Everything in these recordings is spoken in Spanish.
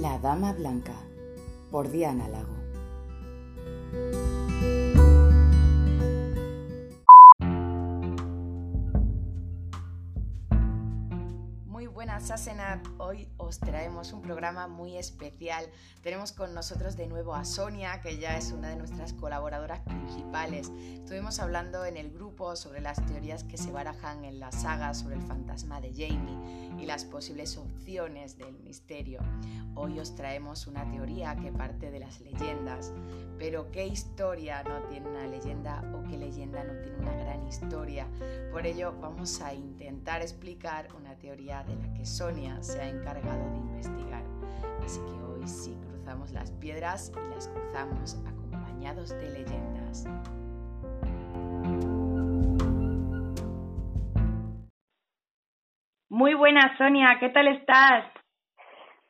La Dama Blanca por Diana Lago. Hoy os traemos un programa muy especial. Tenemos con nosotros de nuevo a Sonia, que ya es una de nuestras colaboradoras principales. Estuvimos hablando en el grupo sobre las teorías que se barajan en la saga sobre el fantasma de Jamie y las posibles opciones del misterio. Hoy os traemos una teoría que parte de las leyendas. Pero ¿qué historia no tiene una leyenda o qué leyenda no tiene una gran historia? Por ello vamos a intentar explicar una teoría de la que Sonia se ha encargado de investigar. Así que hoy sí cruzamos las piedras y las cruzamos acompañados de leyendas. Muy buenas, Sonia, ¿qué tal estás?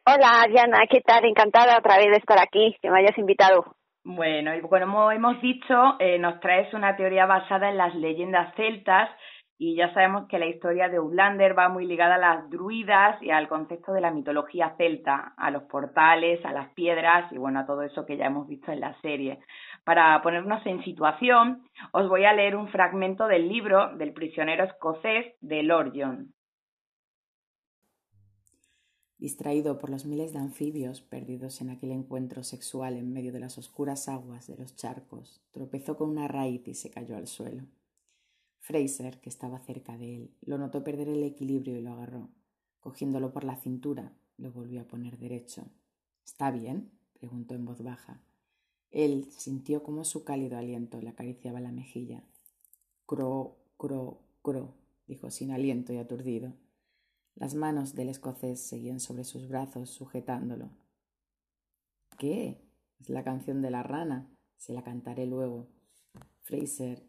Hola, Diana, ¿qué tal? Encantada otra vez de estar aquí, que me hayas invitado. Bueno, y como hemos dicho, eh, nos traes una teoría basada en las leyendas celtas y ya sabemos que la historia de Outlander va muy ligada a las druidas y al concepto de la mitología celta, a los portales, a las piedras y bueno, a todo eso que ya hemos visto en la serie. Para ponernos en situación, os voy a leer un fragmento del libro del prisionero escocés de Lord John. Distraído por los miles de anfibios perdidos en aquel encuentro sexual en medio de las oscuras aguas de los charcos, tropezó con una raíz y se cayó al suelo. Fraser, que estaba cerca de él, lo notó perder el equilibrio y lo agarró. Cogiéndolo por la cintura, lo volvió a poner derecho. ¿Está bien? preguntó en voz baja. Él sintió como su cálido aliento le acariciaba la mejilla. Cro, cro, cro, dijo sin aliento y aturdido. Las manos del escocés seguían sobre sus brazos, sujetándolo. ¿Qué? Es la canción de la rana. Se la cantaré luego. Fraser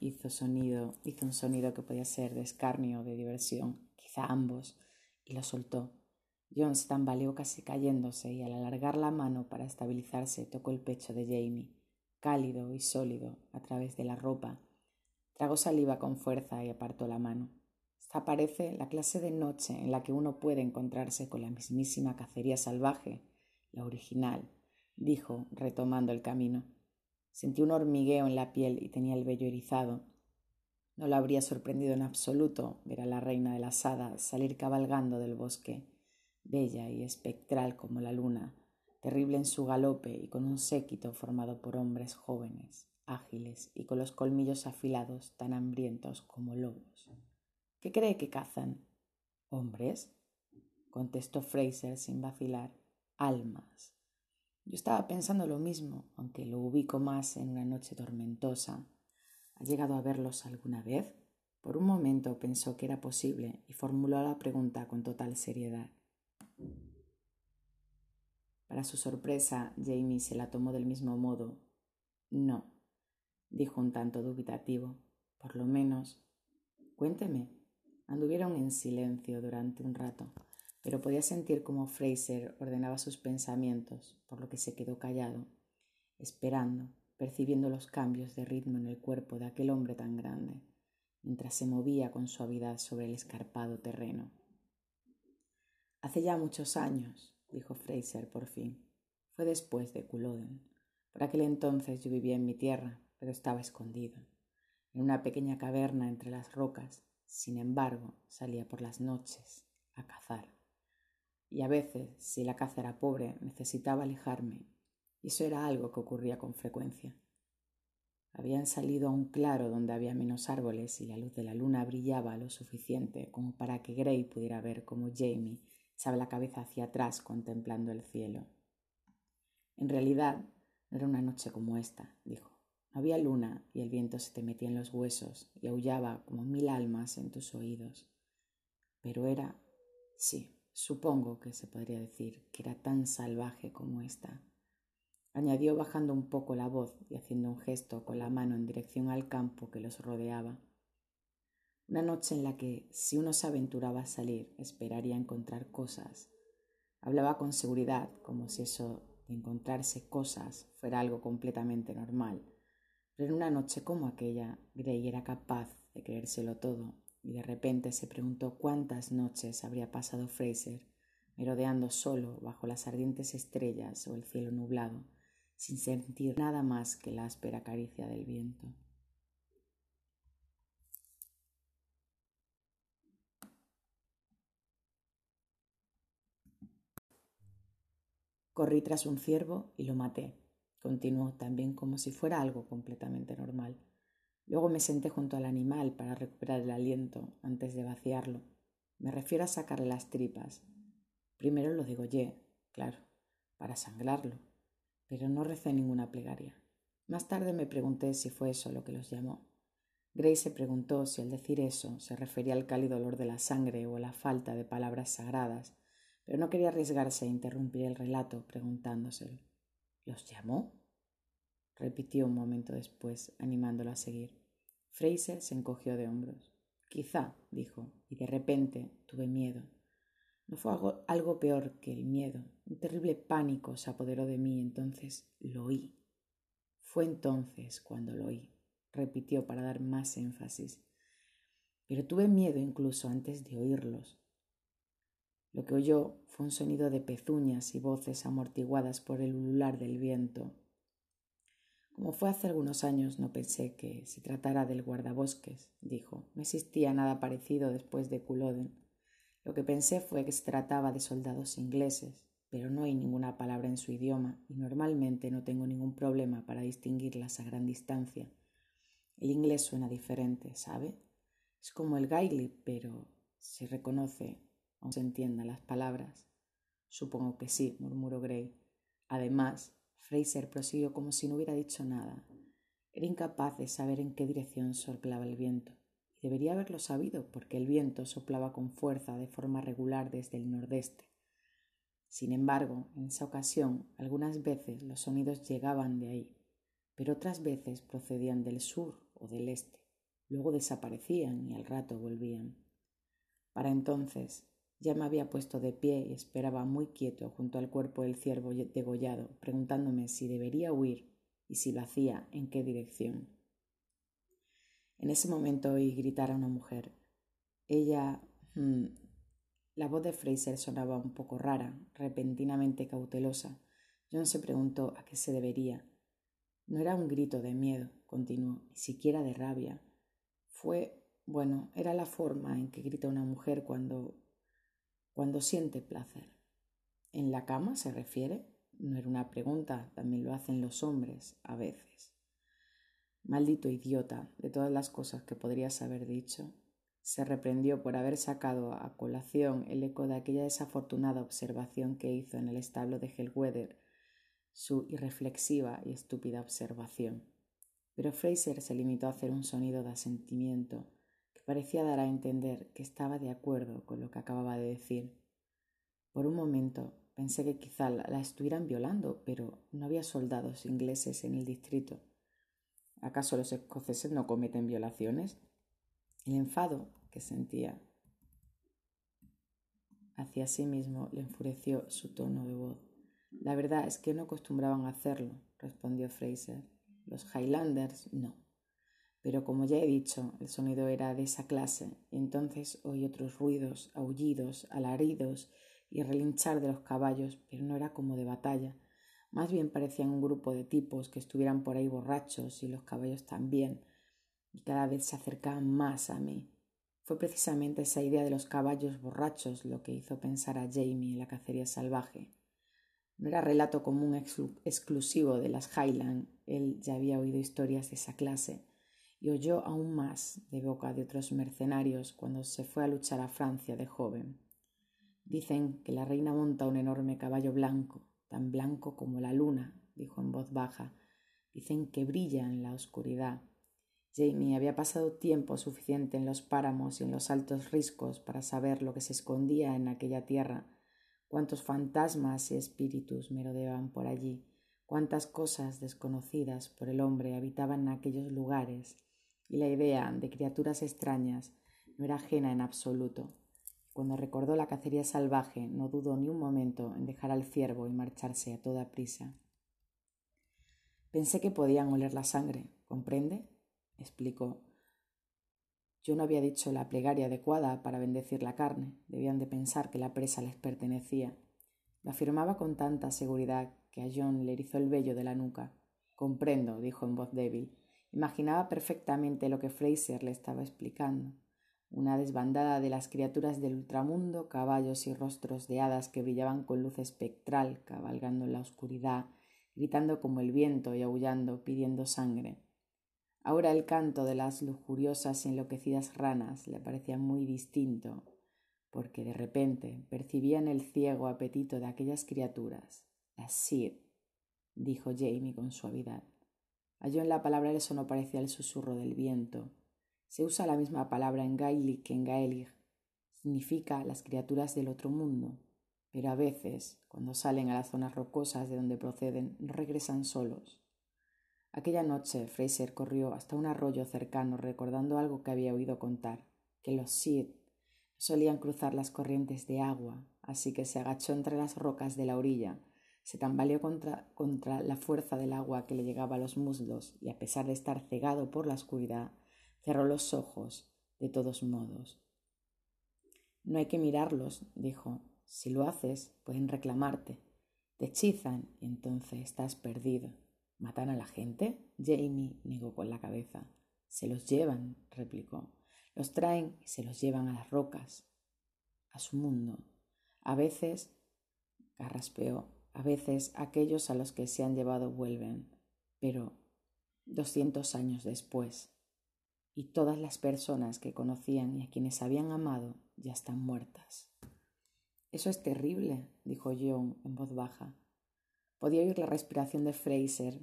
hizo sonido, hizo un sonido que podía ser de escarnio o de diversión, quizá ambos, y lo soltó. John se tambaleó casi cayéndose y al alargar la mano para estabilizarse tocó el pecho de Jamie, cálido y sólido, a través de la ropa. Tragó saliva con fuerza y apartó la mano. Esta parece la clase de noche en la que uno puede encontrarse con la mismísima cacería salvaje, la original, dijo, retomando el camino. Sentí un hormigueo en la piel y tenía el vello erizado. No lo habría sorprendido en absoluto ver a la reina de las hadas salir cabalgando del bosque, bella y espectral como la luna, terrible en su galope y con un séquito formado por hombres jóvenes, ágiles y con los colmillos afilados tan hambrientos como lobos. ¿Qué cree que cazan? ¿Hombres? contestó Fraser sin vacilar. Almas. Yo estaba pensando lo mismo, aunque lo ubico más en una noche tormentosa. ¿Ha llegado a verlos alguna vez? Por un momento pensó que era posible y formuló la pregunta con total seriedad. Para su sorpresa, Jamie se la tomó del mismo modo. No, dijo un tanto dubitativo. Por lo menos. Cuénteme. Anduvieron en silencio durante un rato pero podía sentir cómo Fraser ordenaba sus pensamientos, por lo que se quedó callado, esperando, percibiendo los cambios de ritmo en el cuerpo de aquel hombre tan grande, mientras se movía con suavidad sobre el escarpado terreno. Hace ya muchos años, dijo Fraser por fin. Fue después de Culloden. Por aquel entonces yo vivía en mi tierra, pero estaba escondido, en una pequeña caverna entre las rocas. Sin embargo, salía por las noches a cazar y a veces, si la caza era pobre, necesitaba alejarme, y eso era algo que ocurría con frecuencia. Habían salido a un claro donde había menos árboles y la luz de la luna brillaba lo suficiente como para que Gray pudiera ver cómo Jamie echaba la cabeza hacia atrás contemplando el cielo. En realidad, era una noche como esta, dijo. Había luna y el viento se te metía en los huesos y aullaba como mil almas en tus oídos. Pero era, sí, Supongo que se podría decir que era tan salvaje como ésta. Añadió bajando un poco la voz y haciendo un gesto con la mano en dirección al campo que los rodeaba. Una noche en la que, si uno se aventuraba a salir, esperaría encontrar cosas. Hablaba con seguridad, como si eso de encontrarse cosas fuera algo completamente normal. Pero en una noche como aquella, Gray era capaz de creérselo todo y de repente se preguntó cuántas noches habría pasado Fraser merodeando solo bajo las ardientes estrellas o el cielo nublado, sin sentir nada más que la áspera caricia del viento. Corrí tras un ciervo y lo maté, continuó también como si fuera algo completamente normal. Luego me senté junto al animal para recuperar el aliento antes de vaciarlo. Me refiero a sacarle las tripas. Primero lo degollé, claro, para sangrarlo, pero no recé ninguna plegaria. Más tarde me pregunté si fue eso lo que los llamó. Gray se preguntó si al decir eso se refería al cálido olor de la sangre o a la falta de palabras sagradas, pero no quería arriesgarse a interrumpir el relato preguntándoselo. ¿Los llamó? Repitió un momento después, animándolo a seguir. Fraser se encogió de hombros. Quizá, dijo, y de repente tuve miedo. No fue algo, peor que el miedo. Un terrible pánico se apoderó de mí, entonces lo oí. Fue entonces cuando lo oí, repitió para dar más énfasis. Pero tuve miedo incluso antes de oírlos. Lo que oyó fue un sonido de pezuñas y voces amortiguadas por el ulular del viento, como fue hace algunos años, no pensé que se tratara del guardabosques, dijo. No existía nada parecido después de Culloden. Lo que pensé fue que se trataba de soldados ingleses, pero no hay ninguna palabra en su idioma y normalmente no tengo ningún problema para distinguirlas a gran distancia. El inglés suena diferente, ¿sabe? Es como el gaelic, pero se reconoce, aunque se entiendan las palabras. Supongo que sí, murmuró Gray. Además, Fraser prosiguió como si no hubiera dicho nada. Era incapaz de saber en qué dirección soplaba el viento, y debería haberlo sabido porque el viento soplaba con fuerza de forma regular desde el nordeste. Sin embargo, en esa ocasión, algunas veces los sonidos llegaban de ahí, pero otras veces procedían del sur o del este, luego desaparecían y al rato volvían. Para entonces, ya me había puesto de pie y esperaba muy quieto junto al cuerpo del ciervo degollado, preguntándome si debería huir y si lo hacía, en qué dirección. En ese momento oí gritar a una mujer. Ella. Hmm, la voz de Fraser sonaba un poco rara, repentinamente cautelosa. John se preguntó a qué se debería. No era un grito de miedo, continuó, ni siquiera de rabia. Fue, bueno, era la forma en que grita una mujer cuando cuando siente placer. ¿En la cama se refiere? No era una pregunta, también lo hacen los hombres a veces. Maldito idiota, de todas las cosas que podrías haber dicho. Se reprendió por haber sacado a colación el eco de aquella desafortunada observación que hizo en el establo de Hellweather, su irreflexiva y estúpida observación. Pero Fraser se limitó a hacer un sonido de asentimiento parecía dar a entender que estaba de acuerdo con lo que acababa de decir. Por un momento pensé que quizá la estuvieran violando, pero no había soldados ingleses en el distrito. ¿Acaso los escoceses no cometen violaciones? El enfado que sentía hacia sí mismo le enfureció su tono de voz. La verdad es que no acostumbraban a hacerlo, respondió Fraser. Los Highlanders no. Pero como ya he dicho, el sonido era de esa clase, y entonces oí otros ruidos, aullidos, alaridos y relinchar de los caballos, pero no era como de batalla. Más bien parecían un grupo de tipos que estuvieran por ahí borrachos y los caballos también, y cada vez se acercaban más a mí. Fue precisamente esa idea de los caballos borrachos lo que hizo pensar a Jamie en la cacería salvaje. No era relato común exclusivo de las Highland, él ya había oído historias de esa clase y oyó aún más de boca de otros mercenarios cuando se fue a luchar a Francia de joven. Dicen que la reina monta un enorme caballo blanco, tan blanco como la luna, dijo en voz baja. Dicen que brilla en la oscuridad. Jamie había pasado tiempo suficiente en los páramos y en los altos riscos para saber lo que se escondía en aquella tierra, cuántos fantasmas y espíritus merodeaban por allí, cuántas cosas desconocidas por el hombre habitaban en aquellos lugares y la idea de criaturas extrañas no era ajena en absoluto. Cuando recordó la cacería salvaje, no dudó ni un momento en dejar al ciervo y marcharse a toda prisa. Pensé que podían oler la sangre, ¿comprende? explicó. Yo no había dicho la plegaria adecuada para bendecir la carne. Debían de pensar que la presa les pertenecía. Lo afirmaba con tanta seguridad que a John le erizó el vello de la nuca. Comprendo, dijo en voz débil. Imaginaba perfectamente lo que Fraser le estaba explicando. Una desbandada de las criaturas del ultramundo, caballos y rostros de hadas que brillaban con luz espectral, cabalgando en la oscuridad, gritando como el viento y aullando, pidiendo sangre. Ahora el canto de las lujuriosas y enloquecidas ranas le parecía muy distinto, porque de repente percibía en el ciego apetito de aquellas criaturas, las dijo Jamie con suavidad. Halló en la palabra eso no parecía el susurro del viento. Se usa la misma palabra en gaelic que en gaelic. Significa las criaturas del otro mundo, pero a veces, cuando salen a las zonas rocosas de donde proceden, regresan solos. Aquella noche Fraser corrió hasta un arroyo cercano recordando algo que había oído contar, que los Sid solían cruzar las corrientes de agua, así que se agachó entre las rocas de la orilla, se tambaleó contra, contra la fuerza del agua que le llegaba a los muslos y a pesar de estar cegado por la oscuridad, cerró los ojos de todos modos. No hay que mirarlos, dijo. Si lo haces, pueden reclamarte. Te hechizan y entonces estás perdido. ¿Matan a la gente? Jamie negó con la cabeza. Se los llevan, replicó. Los traen y se los llevan a las rocas, a su mundo. A veces, carraspeó, a veces aquellos a los que se han llevado vuelven, pero doscientos años después, y todas las personas que conocían y a quienes habían amado ya están muertas. Eso es terrible, dijo John en voz baja. Podía oír la respiración de Fraser,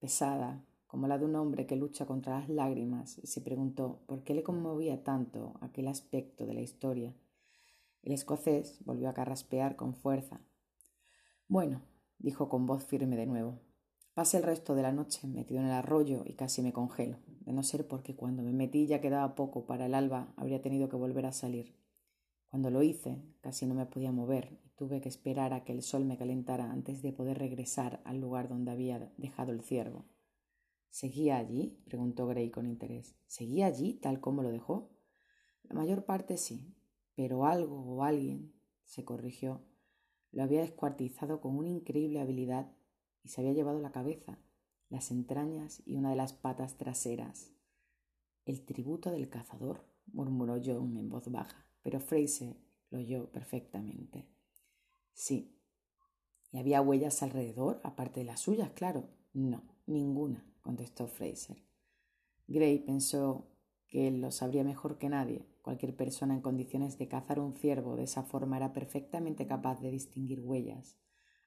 pesada, como la de un hombre que lucha contra las lágrimas, y se preguntó por qué le conmovía tanto aquel aspecto de la historia. El escocés volvió a carraspear con fuerza. Bueno, dijo con voz firme de nuevo. Pasé el resto de la noche metido en el arroyo y casi me congelo, de no ser porque cuando me metí ya quedaba poco para el alba, habría tenido que volver a salir. Cuando lo hice, casi no me podía mover y tuve que esperar a que el sol me calentara antes de poder regresar al lugar donde había dejado el ciervo. ¿Seguía allí? preguntó Gray con interés. ¿Seguía allí tal como lo dejó? La mayor parte sí, pero algo o alguien, se corrigió, lo había descuartizado con una increíble habilidad y se había llevado la cabeza, las entrañas y una de las patas traseras. El tributo del cazador, murmuró John en voz baja pero Fraser lo oyó perfectamente. Sí. ¿Y había huellas alrededor, aparte de las suyas, claro? No, ninguna, contestó Fraser. Gray pensó que él lo sabría mejor que nadie. Cualquier persona en condiciones de cazar un ciervo de esa forma era perfectamente capaz de distinguir huellas.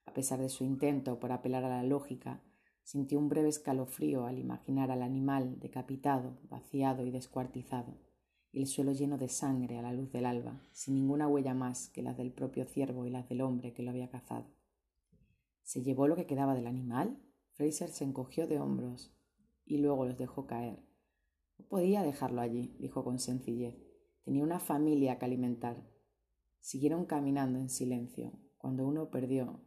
A pesar de su intento por apelar a la lógica, sintió un breve escalofrío al imaginar al animal decapitado, vaciado y descuartizado y el suelo lleno de sangre a la luz del alba, sin ninguna huella más que las del propio ciervo y las del hombre que lo había cazado. ¿Se llevó lo que quedaba del animal? Fraser se encogió de hombros y luego los dejó caer. Podía dejarlo allí, dijo con sencillez. Tenía una familia que alimentar. Siguieron caminando en silencio, cuando uno perdió,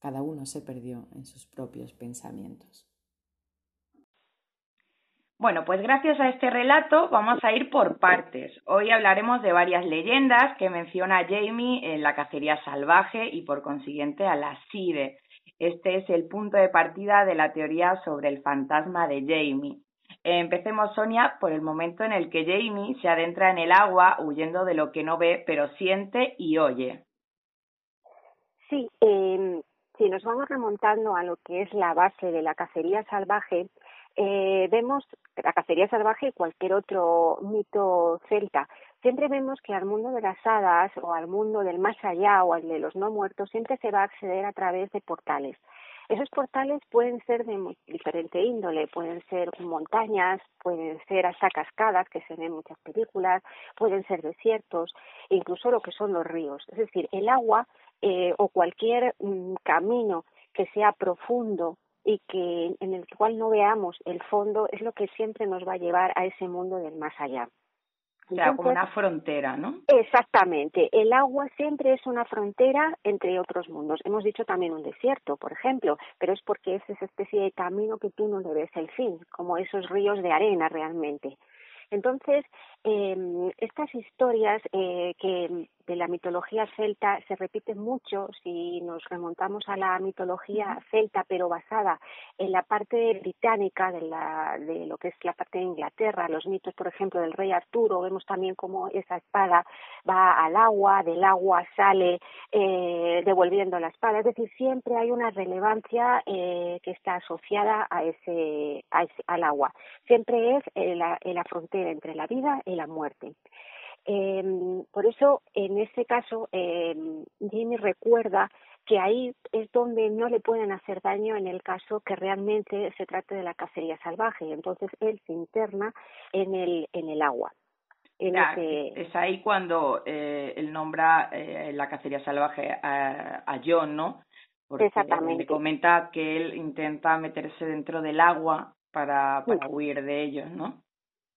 cada uno se perdió en sus propios pensamientos. Bueno, pues gracias a este relato vamos a ir por partes. Hoy hablaremos de varias leyendas que menciona Jamie en la cacería salvaje y por consiguiente a la SIDE. Este es el punto de partida de la teoría sobre el fantasma de Jamie. Empecemos, Sonia, por el momento en el que Jamie se adentra en el agua huyendo de lo que no ve, pero siente y oye. Sí, eh, si nos vamos remontando a lo que es la base de la cacería salvaje, eh, vemos la cacería salvaje y cualquier otro mito celta, siempre vemos que al mundo de las hadas o al mundo del más allá o al de los no muertos siempre se va a acceder a través de portales. Esos portales pueden ser de diferente índole, pueden ser montañas, pueden ser hasta cascadas, que se ven en muchas películas, pueden ser desiertos, incluso lo que son los ríos. Es decir, el agua eh, o cualquier mm, camino que sea profundo y que en el cual no veamos el fondo es lo que siempre nos va a llevar a ese mundo del más allá. O sea, como una frontera, ¿no? Exactamente. El agua siempre es una frontera entre otros mundos. Hemos dicho también un desierto, por ejemplo, pero es porque es esa especie de camino que tú no le ves el fin, como esos ríos de arena realmente. Entonces, eh, estas historias eh, que de la mitología celta se repiten mucho si nos remontamos a la mitología celta, pero basada en la parte británica de, la, de lo que es la parte de Inglaterra, los mitos, por ejemplo, del rey Arturo, vemos también cómo esa espada va al agua, del agua sale eh, devolviendo la espada, es decir, siempre hay una relevancia eh, que está asociada a ese, a ese, al agua, siempre es en la, frontera entre la vida y la muerte. Eh, por eso, en este caso, eh, Jimmy recuerda que ahí es donde no le pueden hacer daño en el caso que realmente se trate de la cacería salvaje. Entonces, él se interna en el, en el agua. Es ahí cuando eh, él nombra eh, la cacería salvaje a, a John, ¿no? Porque Exactamente. Le comenta que él intenta meterse dentro del agua para, para huir de ellos, ¿no?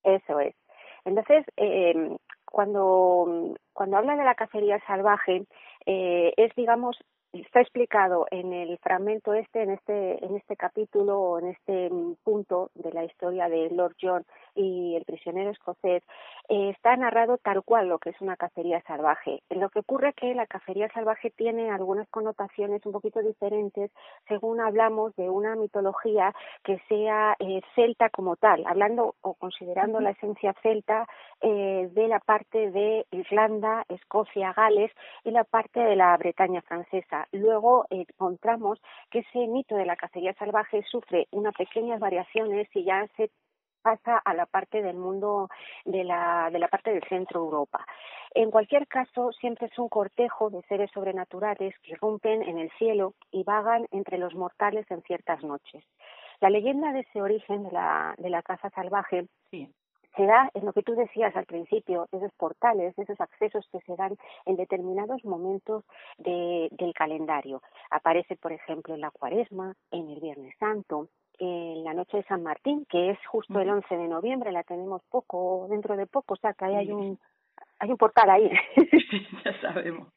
Eso es. Entonces, eh, cuando, cuando habla de la cacería salvaje, eh, es, digamos, está explicado en el fragmento este, en este, en este capítulo, en este punto de la historia de Lord John y el prisionero escocés, eh, está narrado tal cual lo que es una cacería salvaje. Lo que ocurre es que la cacería salvaje tiene algunas connotaciones un poquito diferentes según hablamos de una mitología que sea eh, celta como tal, hablando o considerando la esencia celta eh, de la parte de Irlanda, Escocia, Gales y la parte de la Bretaña francesa. Luego encontramos que ese mito de la cacería salvaje sufre unas pequeñas variaciones y ya se pasa a la parte del mundo de la, de la parte del centro Europa. En cualquier caso, siempre es un cortejo de seres sobrenaturales que rompen en el cielo y vagan entre los mortales en ciertas noches. La leyenda de ese origen de la, de la caza salvaje se da en lo que tú decías al principio, esos portales, esos accesos que se dan en determinados momentos de, del calendario. Aparece, por ejemplo, en la cuaresma, en el Viernes Santo, en la noche de San Martín, que es justo el 11 de noviembre, la tenemos poco, dentro de poco, o sea que ahí hay un, hay un portal ahí. ya sabemos.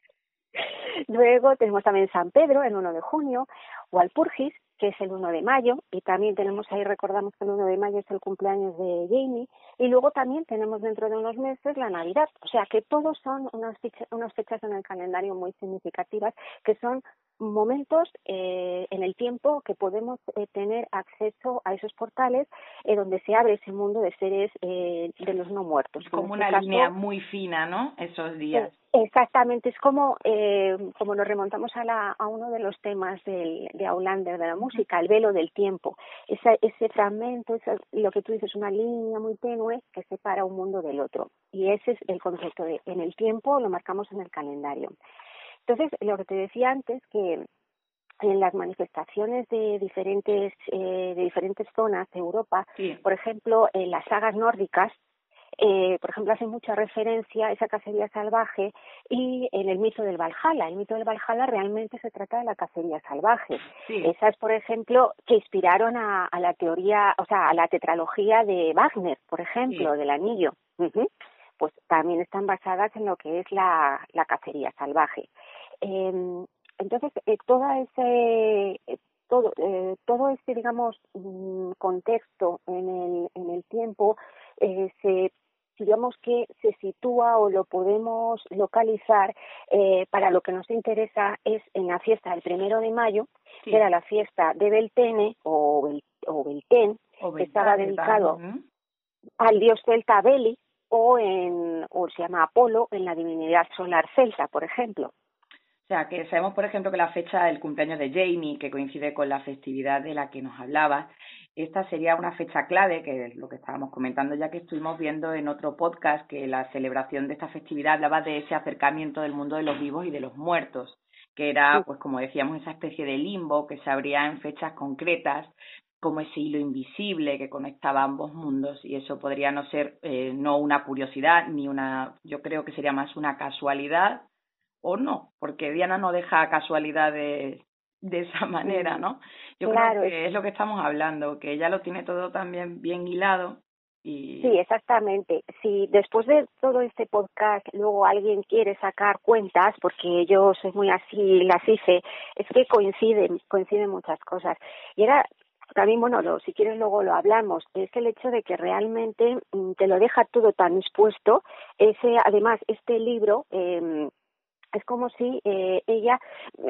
Luego tenemos también San Pedro, el 1 de junio, o Alpurgis, que es el 1 de mayo, y también tenemos ahí, recordamos que el 1 de mayo es el cumpleaños de Jamie, y luego también tenemos dentro de unos meses la Navidad, o sea que todos son unas, unas fechas en el calendario muy significativas, que son momentos eh, en el tiempo que podemos eh, tener acceso a esos portales eh, donde se abre ese mundo de seres eh, de los no muertos. Como este una línea muy fina, ¿no? Esos días. Exactamente, es como eh, como nos remontamos a, la, a uno de los temas del, de Aulander, de la música, el velo del tiempo. Esa, ese fragmento, esa, lo que tú dices, una línea muy tenue que separa un mundo del otro. Y ese es el concepto de en el tiempo, lo marcamos en el calendario. Entonces, lo que te decía antes, que en las manifestaciones de diferentes eh, de diferentes zonas de Europa, por ejemplo, en las sagas nórdicas, eh, por ejemplo, hace mucha referencia a esa cacería salvaje y en el mito del Valhalla. El mito del Valhalla realmente se trata de la cacería salvaje. Esas, por ejemplo, que inspiraron a, a, la teoría, o sea, a la tetralogía de Wagner, por ejemplo, del anillo. Pues también están basadas en lo que es la, la cacería salvaje. Eh, entonces, eh, toda ese, eh, todo, eh, todo este, digamos, mm, contexto en el, en el tiempo eh, se digamos que se sitúa o lo podemos localizar eh, para lo que nos interesa es en la fiesta del primero de mayo, que era la fiesta de Beltene o, Bel, o Belten, que estaba dedicado al dios celta Beli, o en o se llama Apolo en la divinidad solar celta, por ejemplo. Sea, que sabemos, por ejemplo, que la fecha del cumpleaños de Jamie, que coincide con la festividad de la que nos hablabas, esta sería una fecha clave, que es lo que estábamos comentando ya que estuvimos viendo en otro podcast, que la celebración de esta festividad hablaba de ese acercamiento del mundo de los vivos y de los muertos, que era, pues como decíamos, esa especie de limbo que se abría en fechas concretas, como ese hilo invisible que conectaba ambos mundos y eso podría no ser eh, no una curiosidad ni una yo creo que sería más una casualidad o no, porque Diana no deja casualidades de esa manera, ¿no? Yo creo que es lo que estamos hablando, que ella lo tiene todo también bien hilado y... Sí, exactamente. Si después de todo este podcast luego alguien quiere sacar cuentas, porque yo soy muy así, las hice, es que coinciden, coinciden muchas cosas. Y era también, bueno, lo, si quieres luego lo hablamos, es el hecho de que realmente mm, te lo deja todo tan expuesto. Ese, además, este libro, eh, es como si eh, ella,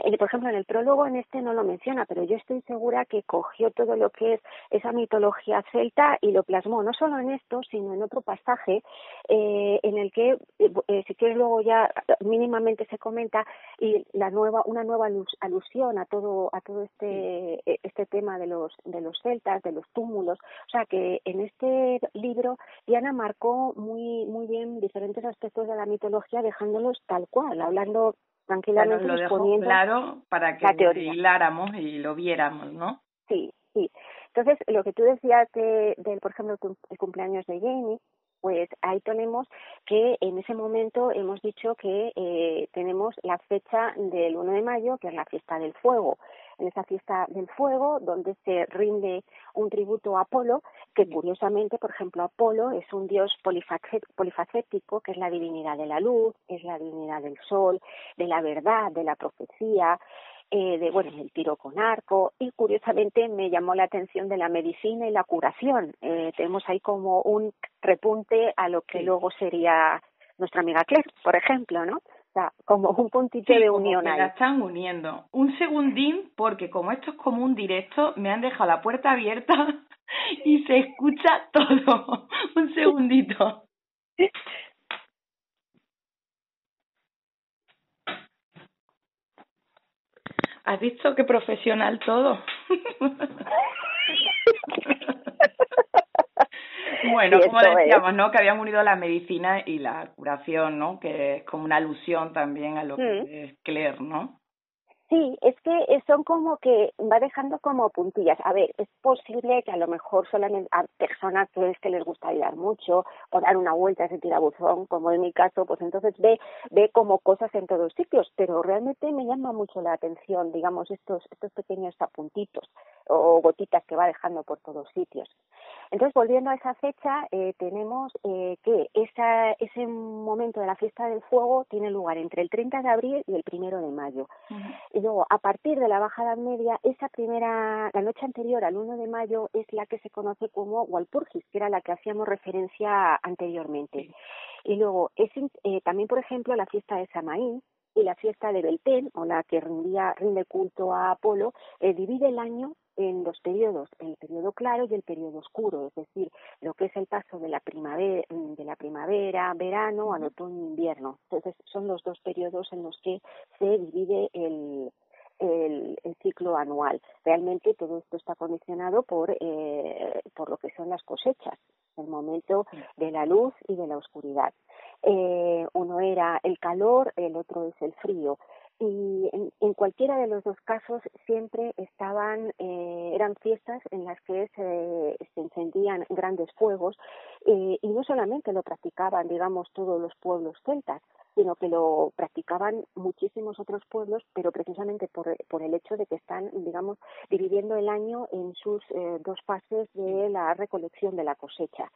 eh, por ejemplo, en el prólogo en este no lo menciona, pero yo estoy segura que cogió todo lo que es esa mitología celta y lo plasmó, no solo en esto, sino en otro pasaje eh, en el que, eh, si quieres luego ya mínimamente se comenta y la nueva, una nueva alusión a todo, a todo este, este tema de los, de los celtas, de los túmulos, o sea que en este libro Diana marcó muy, muy bien diferentes aspectos de la mitología dejándolos tal cual, hablando tranquilamente lo dejó claro para que lo hiláramos y lo viéramos, ¿no? Sí, sí. Entonces, lo que tú decías de, por ejemplo, el cumpleaños de Jamie, pues ahí tenemos que en ese momento hemos dicho que eh, tenemos la fecha del 1 de mayo, que es la fiesta del fuego en esa fiesta del fuego, donde se rinde un tributo a Apolo, que curiosamente, por ejemplo, Apolo es un dios polifacético, que es la divinidad de la luz, es la divinidad del sol, de la verdad, de la profecía, eh, de bueno el tiro con arco y curiosamente me llamó la atención de la medicina y la curación. Eh, tenemos ahí como un repunte a lo que luego sería nuestra amiga Claire por ejemplo no como un puntito de unión ahí. La están uniendo. Un segundín, porque como esto es como un directo, me han dejado la puerta abierta y se escucha todo. un segundito. ¿Has visto qué profesional todo? Bueno, como decíamos, ¿no? Que habían unido la medicina y la curación, ¿no? Que es como una alusión también a lo que mm. es Claire, ¿no? Sí, es que son como que va dejando como puntillas. A ver, es posible que a lo mejor solamente a personas que que les gusta ayudar mucho o dar una vuelta ese tirabuzón, como en mi caso, pues entonces ve ve como cosas en todos sitios, pero realmente me llama mucho la atención, digamos, estos estos pequeños apuntitos o gotitas que va dejando por todos sitios. Entonces, volviendo a esa fecha, eh, tenemos eh, que esa, ese momento de la fiesta del fuego tiene lugar entre el 30 de abril y el 1 de mayo. Y luego, a partir de la bajada media, esa primera, la noche anterior al 1 de mayo es la que se conoce como Walpurgis, que era la que hacíamos referencia anteriormente. Y luego, es, eh, también, por ejemplo, la fiesta de Samaín, y la fiesta de Beltén, o la que rindía, rinde culto a Apolo, divide el año en dos periodos, el periodo claro y el periodo oscuro, es decir, lo que es el paso de la primavera, de la primavera, verano, al otoño, invierno. Entonces, son los dos periodos en los que se divide el, el, ciclo anual. Realmente todo esto está condicionado por, eh, por lo que son las cosechas, el momento de la luz y de la oscuridad. Eh, uno era el calor, el otro es el frío y en, cualquiera de los dos casos siempre estaban eh, eran fiestas en las que se, encendían grandes fuegos eh, y no solamente lo practicaban digamos todos los pueblos celtas sino que lo practicaban muchísimos otros pueblos, pero precisamente por, por el hecho de que están, digamos, dividiendo el año en sus eh, dos fases de la recolección de la cosecha.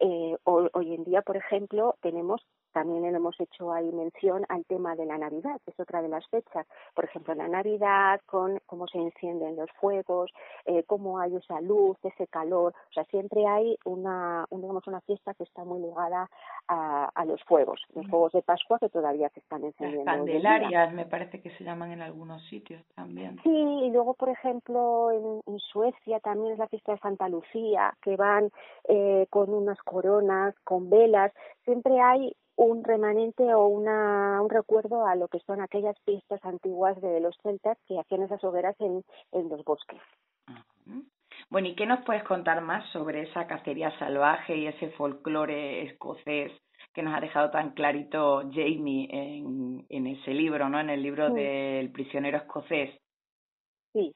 Eh, hoy, en día, por ejemplo, tenemos también hemos hecho ahí mención al tema de la Navidad, que es otra de las fechas. Por ejemplo, la Navidad, con cómo se encienden los fuegos, eh, cómo hay esa luz, ese calor. O sea, siempre hay una, digamos, una fiesta que está muy ligada a, a los fuegos, los fuegos de Pascua que todavía se están encendiendo. Las candelarias, me parece que se llaman en algunos sitios también. Sí, y luego, por ejemplo, en, en Suecia también es la fiesta de Santa Lucía, que van eh, con unas coronas, con velas, siempre hay un remanente o una, un recuerdo a lo que son aquellas fiestas antiguas de los celtas que hacían esas hogueras en, en los bosques. Bueno, ¿y qué nos puedes contar más sobre esa cacería salvaje y ese folclore escocés que nos ha dejado tan clarito Jamie en, en ese libro, ¿no? En el libro del prisionero escocés. Sí,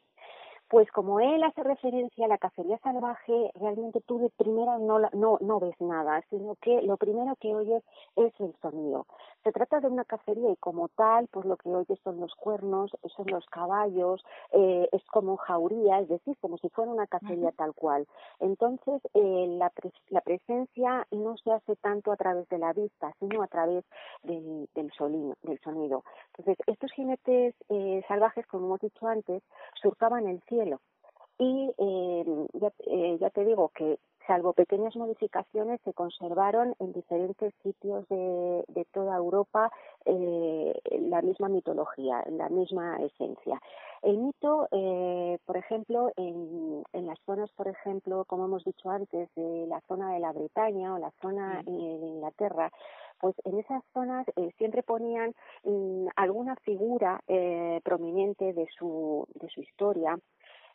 pues como él hace referencia a la cacería salvaje, realmente tú de primera no, no, no ves nada, sino que lo primero que oyes es el sonido. Se trata de una cacería y como tal, pues lo que oyes son los cuernos, son los caballos, eh, es como jauría, es decir, como si fuera una cacería tal cual. Entonces, eh, la, la presencia no se hace tanto a través de la vista, sino a través del, del, sonido, del sonido. Entonces, estos jinetes eh, salvajes, como hemos dicho antes, surcaban el cielo y eh, ya, eh, ya te digo que salvo pequeñas modificaciones, se conservaron en diferentes sitios de, de toda Europa eh, la misma mitología, la misma esencia. El mito, eh, por ejemplo, en, en, las zonas, por ejemplo, como hemos dicho antes, de la zona de la Bretaña o la zona de Inglaterra, pues en esas zonas eh, siempre ponían mm, alguna figura eh, prominente de su, de su historia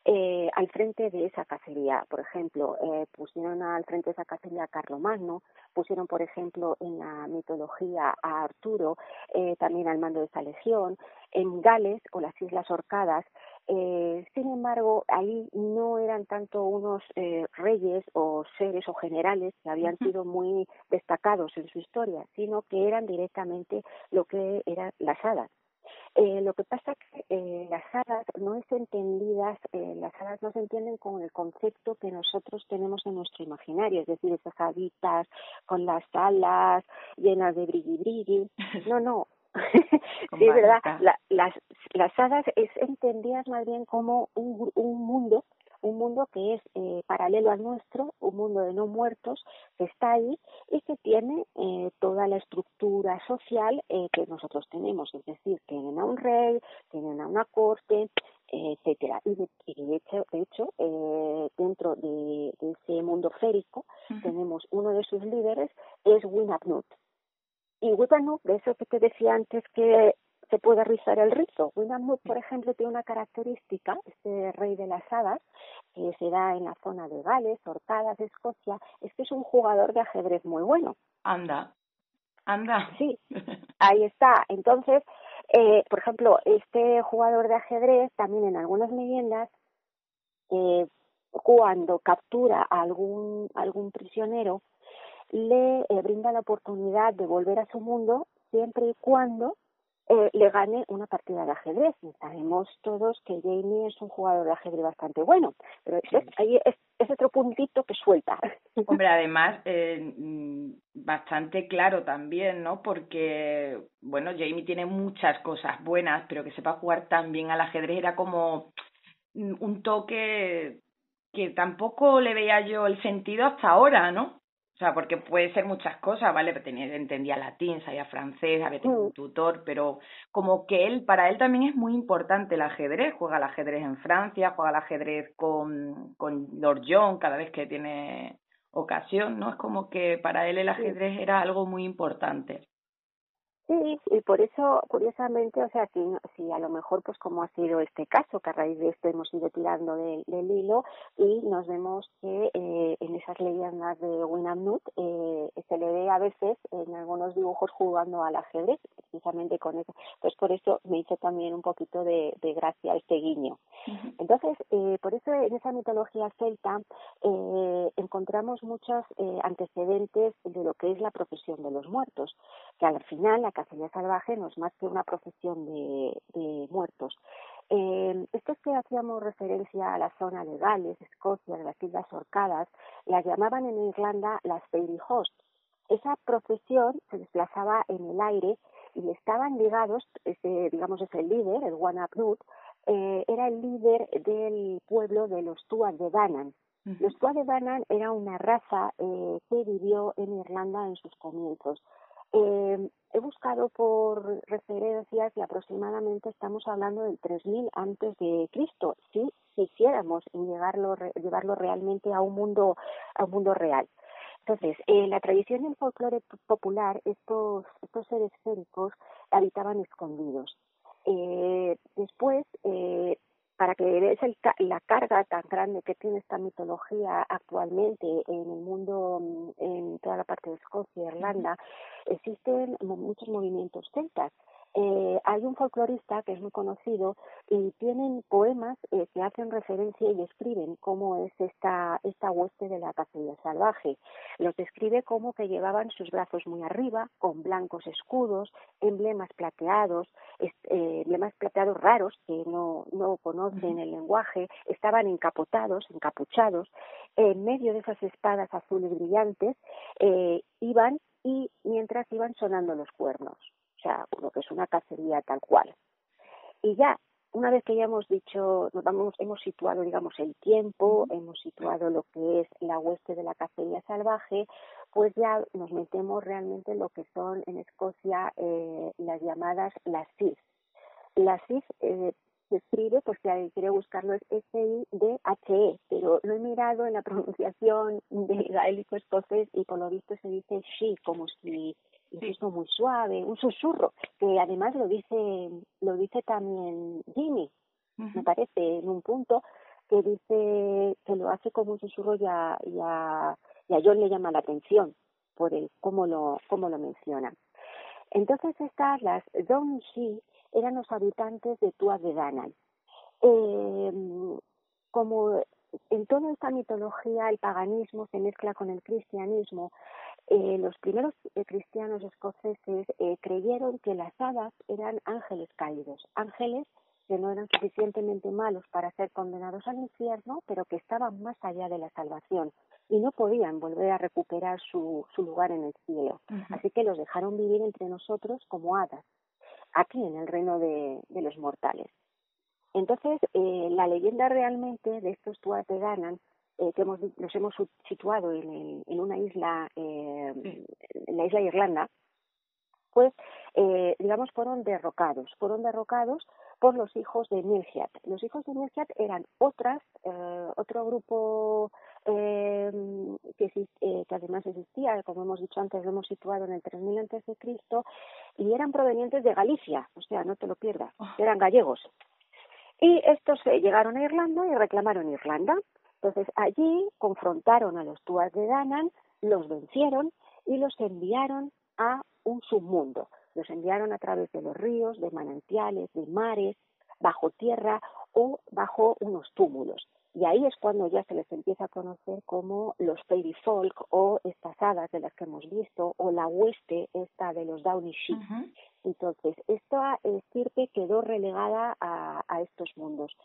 eh, al frente de esa cacería. Por ejemplo, eh, pusieron al frente de esa cacería a Carlomagno, pusieron, por ejemplo, en la mitología a Arturo, eh, también al mando de esa legión, en Gales o las Islas Orcadas. Eh, sin embargo, ahí no eran tanto unos eh, reyes o seres o generales que habían sido muy destacados en su historia, sino que eran directamente lo que eran las hadas eh, lo que pasa que eh, las hadas no es entendidas, eh, las hadas no se entienden con el concepto que nosotros tenemos en nuestro imaginario, es decir, esas haditas con las alas llenas de brilli brilli. No, no. sí, verdad. las, las hadas es entendidas más bien como un, un mundo un mundo que es eh, paralelo al nuestro, un mundo de no muertos que está ahí y que tiene eh, toda la estructura social eh, que nosotros tenemos, es decir, tienen a un rey, tienen a una corte, etcétera. Y de, hecho, de hecho dentro de, ese mundo férico tenemos uno de sus líderes es Winabnut. Y Winabnut, de eso que te decía antes que se puede rizar el rizo. William por ejemplo, tiene una característica, este rey de las hadas, que se da en la zona de Gales, Orcadas, Escocia, es que es un jugador de ajedrez muy bueno. Anda, anda. Sí, ahí está. Entonces, eh, por ejemplo, este jugador de ajedrez, también en algunas leyendas, eh, cuando captura a algún, algún prisionero, le eh, brinda la oportunidad de volver a su mundo siempre y cuando eh, le gane una partida de ajedrez. Y sabemos todos que Jamie es un jugador de ajedrez bastante bueno, pero es, ahí es, otro puntito que suelta. Hombre, además, eh, bastante claro también, ¿no? Porque, bueno, Jamie tiene muchas cosas buenas, pero que sepa jugar tan bien al ajedrez era como un toque que tampoco le veía yo el sentido hasta ahora, ¿no? O sea, porque puede ser muchas cosas, ¿vale? Tenía, entendía latín, sabía francés, había tenido un mm. tutor, pero como que él, para él también es muy importante el ajedrez. Juega al ajedrez en Francia, juega al ajedrez con, con Lord John cada vez que tiene ocasión, ¿no? Es como que para él el ajedrez era algo muy importante. Sí, y por eso, curiosamente, o sea, si, si a lo mejor, pues como ha sido este caso, que a raíz de esto hemos ido tirando del, del hilo y nos vemos que eh, en esas leyendas de Winamnut eh, se le ve a veces en algunos dibujos jugando al ajedrez, precisamente con eso. Pues por eso me hizo también un poquito de, de gracia este guiño. Entonces, eh, por eso en esa mitología celta eh, encontramos muchos eh, antecedentes de lo que es la profesión de los muertos, que al final la cacería salvaje no es más que una profesión de, de muertos. Eh, estos que hacíamos referencia a la zona de Gales, Escocia, de las Islas Orcadas, las llamaban en Irlanda las Fairy Host. Esa profesión se desplazaba en el aire y estaban ligados, ese, digamos, es el líder, el One Up eh, era el líder del pueblo de los Tuas de Danan. Los Tuas de Danan era una raza eh, que vivió en Irlanda en sus comienzos. Eh, he buscado por referencias y aproximadamente estamos hablando del 3000 antes de Cristo, si quisiéramos llevarlo, llevarlo realmente a un mundo, a un mundo real. Entonces, en la tradición y el folclore popular, estos, estos seres féricos habitaban escondidos. Eh, después, eh, para que veáis la carga tan grande que tiene esta mitología actualmente en el mundo, toda la parte de Escocia, Irlanda, existen muchos movimientos celtas eh, hay un folclorista que es muy conocido y tienen poemas eh, que hacen referencia y describen cómo es esta, esta hueste de la cacería salvaje. Los describe como que llevaban sus brazos muy arriba, con blancos escudos, emblemas plateados, eh, emblemas plateados raros que no, no conocen el lenguaje, estaban encapotados, encapuchados, en medio de esas espadas azules brillantes, eh, iban y mientras iban sonando los cuernos o sea, lo que es una cacería tal cual. Y ya una vez que ya hemos dicho, nos vamos, hemos situado, digamos, el tiempo, hemos situado lo que es la hueste de la cacería salvaje, pues ya nos metemos realmente en lo que son en Escocia eh, las llamadas las SIF. Las SIF eh, se escribe, pues si alguien quiere buscarlo, es S-I-D-H-E, pero lo he mirado en la pronunciación del gaélico escocés y por lo visto se dice she, como si incluso muy suave, un susurro, que además lo dice, lo dice también Jimmy, me parece, en un punto, que dice que lo hace como un susurro y a, y a, John le llama la atención por el cómo lo, cómo lo menciona. Entonces estas, las She, eran los habitantes de Tuatha de Danann. Eh, como en toda esta mitología el paganismo se mezcla con el cristianismo, eh, los primeros eh, cristianos escoceses eh, creyeron que las hadas eran ángeles caídos, ángeles que no eran suficientemente malos para ser condenados al infierno, pero que estaban más allá de la salvación y no podían volver a recuperar su, su lugar en el cielo. Así que los dejaron vivir entre nosotros como hadas, aquí en el reino de, de los mortales. Entonces, eh, la leyenda realmente de estos Tuat de Ganan eh, que hemos, nos hemos situado en, en una isla, eh, en la isla de Irlanda, pues eh, digamos fueron derrocados, fueron derrocados por los hijos de Milhiat. Los hijos de Milhiat eran otras, eh, otro grupo eh, que, eh, que además existía, como hemos dicho antes, lo hemos situado en el 3000 antes de Cristo, y eran provenientes de Galicia, o sea, no te lo pierdas, oh. eran gallegos. Y estos llegaron a Irlanda y reclamaron Irlanda. Entonces allí confrontaron a los Tuas de Danan, los vencieron y los enviaron a un submundo. Los enviaron a través de los ríos, de manantiales, de mares, bajo tierra o bajo unos túmulos. Y ahí es cuando ya se les empieza a conocer como los fairy folk o estas hadas de las que hemos visto o la hueste esta de los Downy Sheep. Entonces, esta estirpe quedó relegada a, a estos mundos.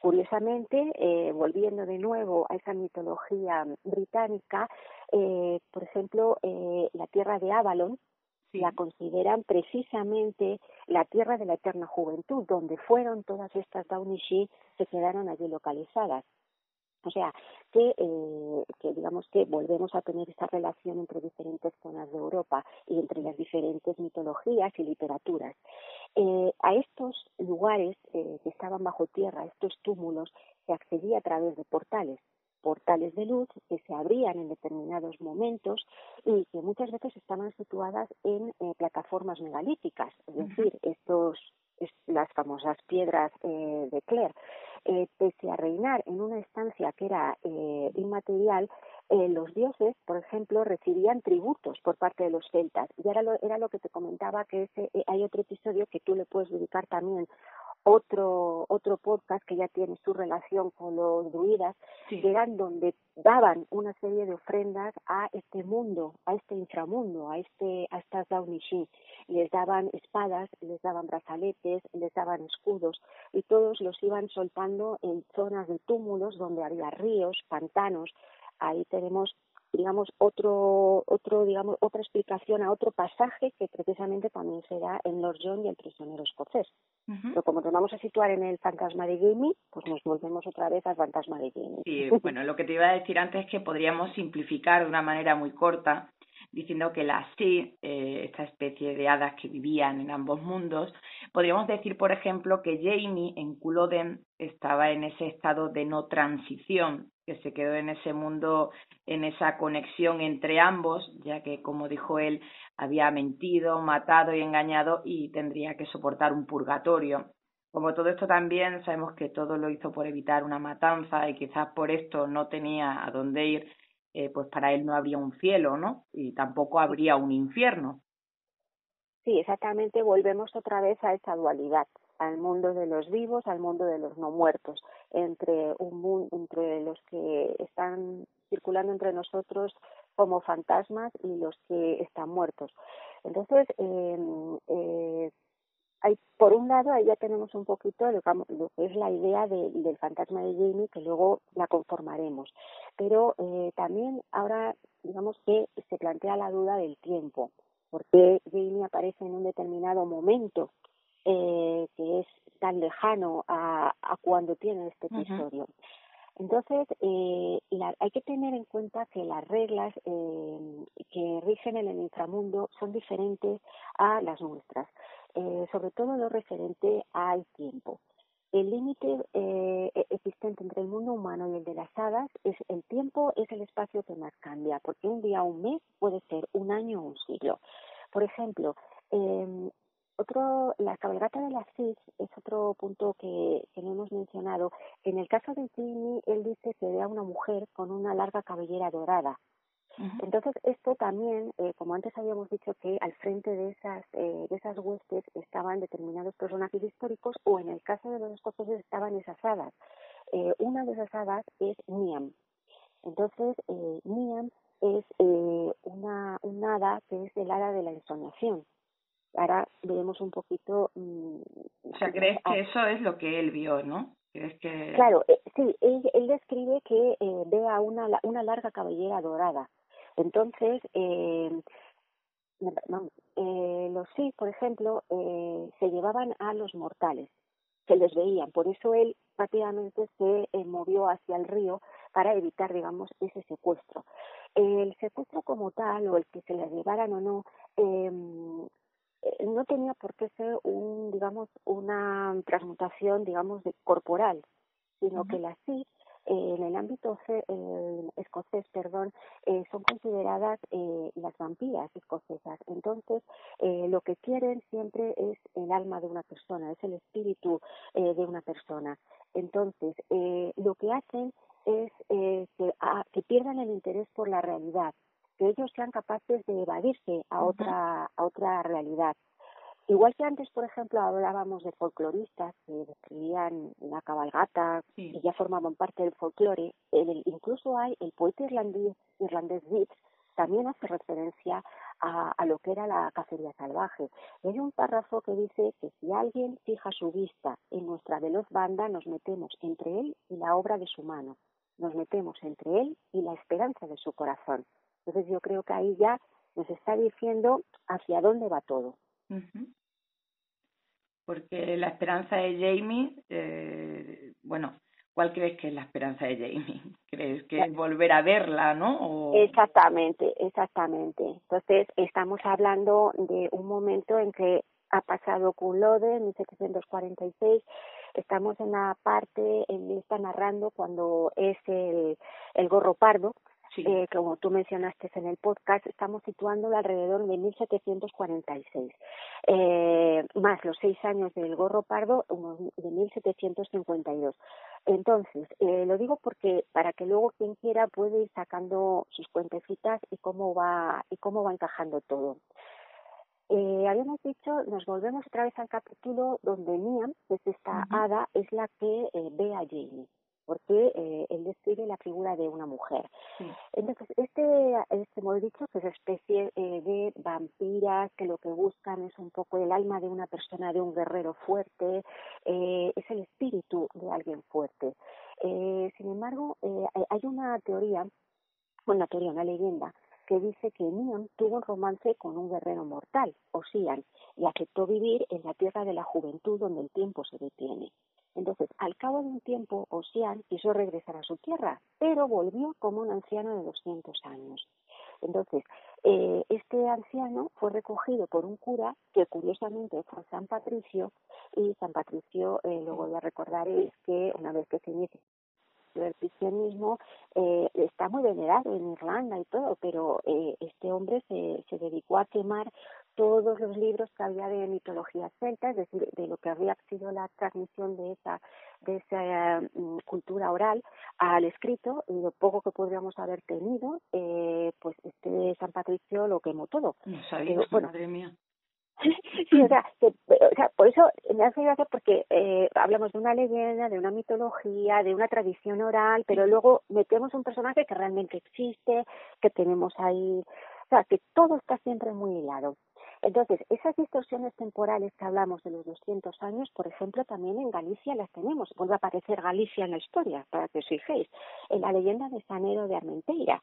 Curiosamente, eh, volviendo de nuevo a esa mitología británica, eh, por ejemplo, eh, la tierra de Avalon la consideran precisamente la tierra de la eterna juventud, donde fueron todas estas Downishi, se quedaron allí localizadas. O sea, que, eh, que digamos que volvemos a tener esta relación entre diferentes zonas de Europa y entre las diferentes mitologías y literaturas. Eh, a estos lugares eh, que estaban bajo tierra, estos túmulos, se accedía a través de portales portales de luz que se abrían en determinados momentos y que muchas veces estaban situadas en eh, plataformas megalíticas, es decir, estos las famosas piedras eh, de Clare. Eh, pese a reinar en una estancia que era eh, inmaterial, eh, los dioses, por ejemplo, recibían tributos por parte de los celtas. Y ahora lo, era lo que te comentaba, que ese, eh, hay otro episodio que tú le puedes dedicar también otro otro podcast que ya tiene su relación con los druidas, que eran donde daban una serie de ofrendas a este mundo, a este inframundo, a este a estas Daunishi. Les daban espadas, les daban brazaletes, les daban escudos y todos los iban soltando en zonas de túmulos donde había ríos, pantanos. Ahí tenemos digamos otro otro digamos otra explicación a otro pasaje que precisamente también se da en Lord John y el prisionero escocés. Pero como nos vamos a situar en el fantasma de Jamie pues nos volvemos otra vez al fantasma de Jamie sí bueno lo que te iba a decir antes es que podríamos simplificar de una manera muy corta diciendo que la sí, eh, esta especie de hadas que vivían en ambos mundos, podríamos decir, por ejemplo, que Jamie en Culloden estaba en ese estado de no transición, que se quedó en ese mundo, en esa conexión entre ambos, ya que, como dijo él, había mentido, matado y engañado y tendría que soportar un purgatorio. Como todo esto también sabemos que todo lo hizo por evitar una matanza y quizás por esto no tenía a dónde ir, eh, pues para él no habría un cielo, ¿no? Y tampoco habría un infierno. Sí, exactamente, volvemos otra vez a esa dualidad al mundo de los vivos, al mundo de los no muertos, entre, un, entre los que están circulando entre nosotros como fantasmas y los que están muertos. Entonces, eh, eh, hay, por un lado, ahí ya tenemos un poquito lo, que es la idea de, del fantasma de Jamie, que luego la conformaremos. Pero eh, también ahora, digamos que se plantea la duda del tiempo, porque Jamie aparece en un determinado momento eh, que es tan lejano a, a cuando tiene este episodio. Entonces, eh, hay que tener en cuenta que las reglas eh, que rigen en el inframundo son diferentes a las nuestras, eh, sobre todo lo referente al tiempo. El límite eh, existente entre el mundo humano y el de las hadas es el tiempo, es el espacio que más cambia, porque un día o un mes puede ser un año o un siglo. Por ejemplo, eh, otro, la cabalgata de la CIS es otro punto que, que no hemos mencionado. En el caso de Jimmy, él dice que ve a una mujer con una larga cabellera dorada. Entonces, esto también, eh, como antes habíamos dicho, que al frente de esas, eh, de esas huestes estaban determinados personajes históricos o en el caso de los escoceses estaban esas hadas. Eh, una de esas hadas es Niam. Entonces, eh, Niam es eh, una, una hada que es el hada de la ensoñación ahora veremos un poquito. Mm, o sea, crees que eso es lo que él vio, ¿no? ¿Crees que... Claro, eh, sí, él, él, describe que eh, vea una, una larga cabellera dorada. Entonces, eh, eh, los sí, por ejemplo, eh, se llevaban a los mortales, se les veían. Por eso él rápidamente se eh, movió hacia el río para evitar, digamos, ese secuestro. El secuestro como tal, o el que se les llevaran o no, eh, no tenía por qué ser un, digamos, una transmutación, digamos, de corporal, sino que las sí eh, en el ámbito eh, escocés, perdón, eh, son consideradas eh, las vampiras escocesas. Entonces, eh, lo que quieren siempre es el alma de una persona, es el espíritu eh, de una persona. Entonces, eh, lo que hacen es eh, que, ah, que pierdan el interés por la realidad que ellos sean capaces de evadirse a otra, a otra realidad. Igual que antes, por ejemplo, hablábamos de folcloristas que describían la cabalgata y ya formaban parte del folclore, el, incluso hay el poeta irlandés, irlandés también hace referencia a, a, lo que era la cacería salvaje. Y hay un párrafo que dice que si alguien fija su vista en nuestra veloz banda, nos metemos entre él y la obra de su mano, nos metemos entre él y la esperanza de su corazón. Entonces yo creo que ahí ya nos está diciendo hacia dónde va todo. Porque la esperanza de Jamie, eh, bueno, ¿cuál crees que es la esperanza de Jamie? ¿Crees que es volver a verla, no? O... Exactamente, exactamente. Entonces estamos hablando de un momento en que ha pasado Culode en 1746 estamos en la parte en está narrando cuando es el, el gorro pardo Sí. Eh, como tú mencionaste en el podcast, estamos situándolo alrededor de 1746, eh, más los seis años del gorro pardo, de 1752. Entonces, eh, lo digo porque para que luego quien quiera puede ir sacando sus cuentecitas y cómo va y cómo va encajando todo. Eh, habíamos dicho, nos volvemos otra vez al capítulo donde Niam, que es esta uh -huh. hada, es la que eh, ve a Jamie porque eh, él describe la figura de una mujer. Sí. Entonces, este, este hemos dicho que es especie eh, de vampiras que lo que buscan es un poco el alma de una persona, de un guerrero fuerte, eh, es el espíritu de alguien fuerte. Eh, sin embargo, eh, hay una teoría, una teoría, una leyenda, que dice que Niam tuvo un romance con un guerrero mortal, Osian, y aceptó vivir en la tierra de la juventud donde el tiempo se detiene. Entonces, al cabo de un tiempo, Osian quiso regresar a su tierra, pero volvió como un anciano de 200 años. Entonces, eh, este anciano fue recogido por un cura que curiosamente fue San Patricio y San Patricio, eh, luego ya recordaréis que una vez que se inicia el cristianismo eh, está muy venerado en Irlanda y todo, pero eh, este hombre se, se dedicó a quemar todos los libros que había de mitología celta, es decir, de lo que había sido la transmisión de esa de esa uh, cultura oral al escrito y lo poco que podríamos haber tenido, eh, pues este San Patricio lo quemó todo. No sabía, Pero, bueno, madre mía. sí, o sea, que, o sea, por eso me hace gracia porque eh, hablamos de una leyenda, de una mitología, de una tradición oral, pero luego metemos un personaje que realmente existe, que tenemos ahí, o sea, que todo está siempre muy hilado. Entonces, esas distorsiones temporales que hablamos de los 200 años, por ejemplo, también en Galicia las tenemos. Vuelve a aparecer Galicia en la historia, para que os fijéis. En la leyenda de Sanero de Armenteira.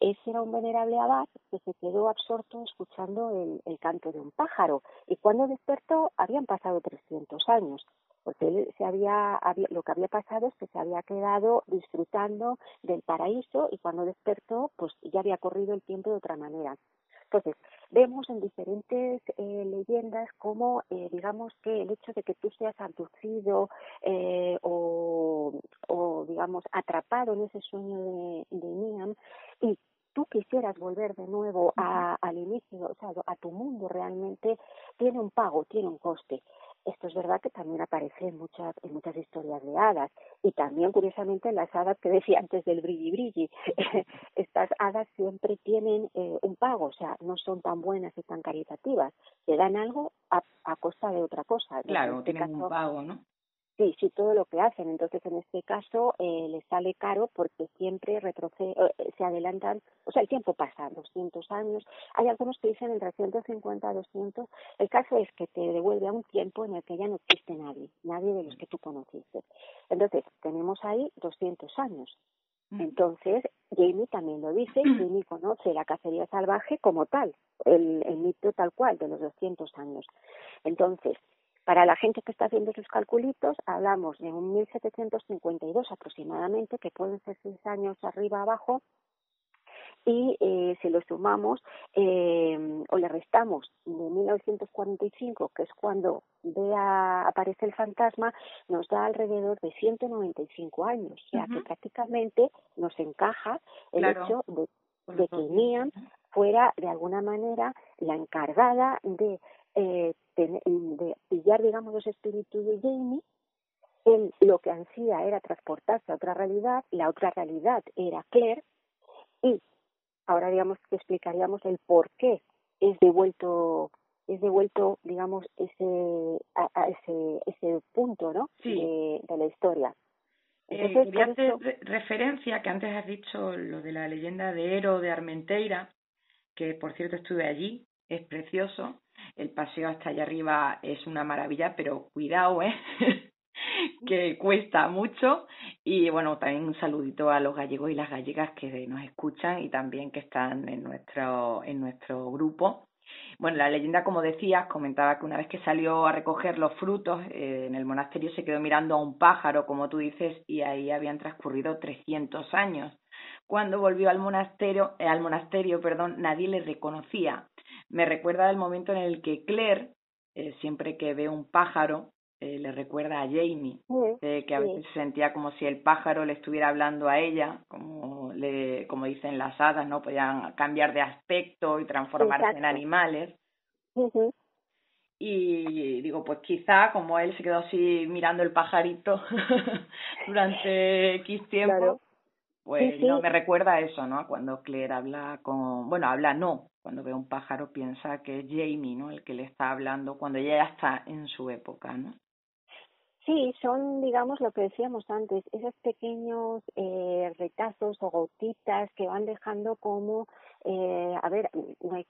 Ese era un venerable abad que se quedó absorto escuchando el, el canto de un pájaro y cuando despertó habían pasado 300 años. porque él se había, lo que había pasado es que se había quedado disfrutando del paraíso y cuando despertó, pues ya había corrido el tiempo de otra manera. Entonces, vemos en diferentes eh, leyendas cómo, eh, digamos que el hecho de que tú seas abducido eh, o, o, digamos, atrapado en ese sueño de, de Niam y tú quisieras volver de nuevo a, al inicio, o sea, a tu mundo realmente, tiene un pago, tiene un coste. Esto es verdad que también aparece en muchas, en muchas historias de hadas y también curiosamente en las hadas que decía antes del brilli brilli. Estas hadas siempre tienen eh, un pago, o sea, no son tan buenas y tan caritativas, te dan algo a, a costa de otra cosa. Claro, este tienen un pago, ¿no? Sí, sí, todo lo que hacen. Entonces, en este caso, eh, les sale caro porque siempre retrocede, eh, se adelantan, o sea, el tiempo pasa, 200 años. Hay algunos que dicen entre 150 a 200. El caso es que te devuelve a un tiempo en el que ya no existe nadie, nadie de los que tú conociste. Entonces, tenemos ahí 200 años. Entonces, Jamie también lo dice, Jamie conoce la cacería salvaje como tal, el, el mito tal cual de los 200 años. Entonces, para la gente que está haciendo sus calculitos, hablamos de un 1752 aproximadamente, que pueden ser seis años arriba abajo, y eh, si lo sumamos eh, o le restamos de 1945, que es cuando vea, aparece el fantasma, nos da alrededor de 195 años. O sea que prácticamente nos encaja el hecho de, de que Niam fuera de alguna manera la encargada de eh, de pillar, digamos, los espíritus de Jamie, él lo que ansía era transportarse a otra realidad, la otra realidad era Claire, y ahora digamos que explicaríamos el por qué es devuelto es devuelto digamos ese a, ese ese punto no de, la historia. Eh, Entonces, quería hacer referencia que antes has dicho lo de la leyenda de Ero de Armenteira que por cierto estuve allí es precioso. El paseo hasta allá arriba es una maravilla, pero cuidado, ¿eh? que cuesta mucho. Y bueno también un saludito a los gallegos y las gallegas que nos escuchan y también que están en nuestro en nuestro grupo. Bueno la leyenda como decías comentaba que una vez que salió a recoger los frutos eh, en el monasterio se quedó mirando a un pájaro como tú dices y ahí habían transcurrido 300 años. Cuando volvió al monasterio eh, al monasterio perdón nadie le reconocía me recuerda el momento en el que Claire, eh, siempre que ve un pájaro, eh, le recuerda a Jamie, eh, que a veces sentía como si el pájaro le estuviera hablando a ella, como le, como dicen las hadas, ¿no? Podían cambiar de aspecto y transformarse en animales. Y digo, pues quizá como él se quedó así mirando el pajarito durante X tiempo, pues no me recuerda a eso, ¿no? Cuando Claire habla con, bueno, habla no, cuando ve un pájaro piensa que es Jamie, ¿no? El que le está hablando cuando ella ya está en su época, ¿no? Sí, son, digamos, lo que decíamos antes, esos pequeños eh, retazos o gotitas que van dejando como eh, a ver, no, eh,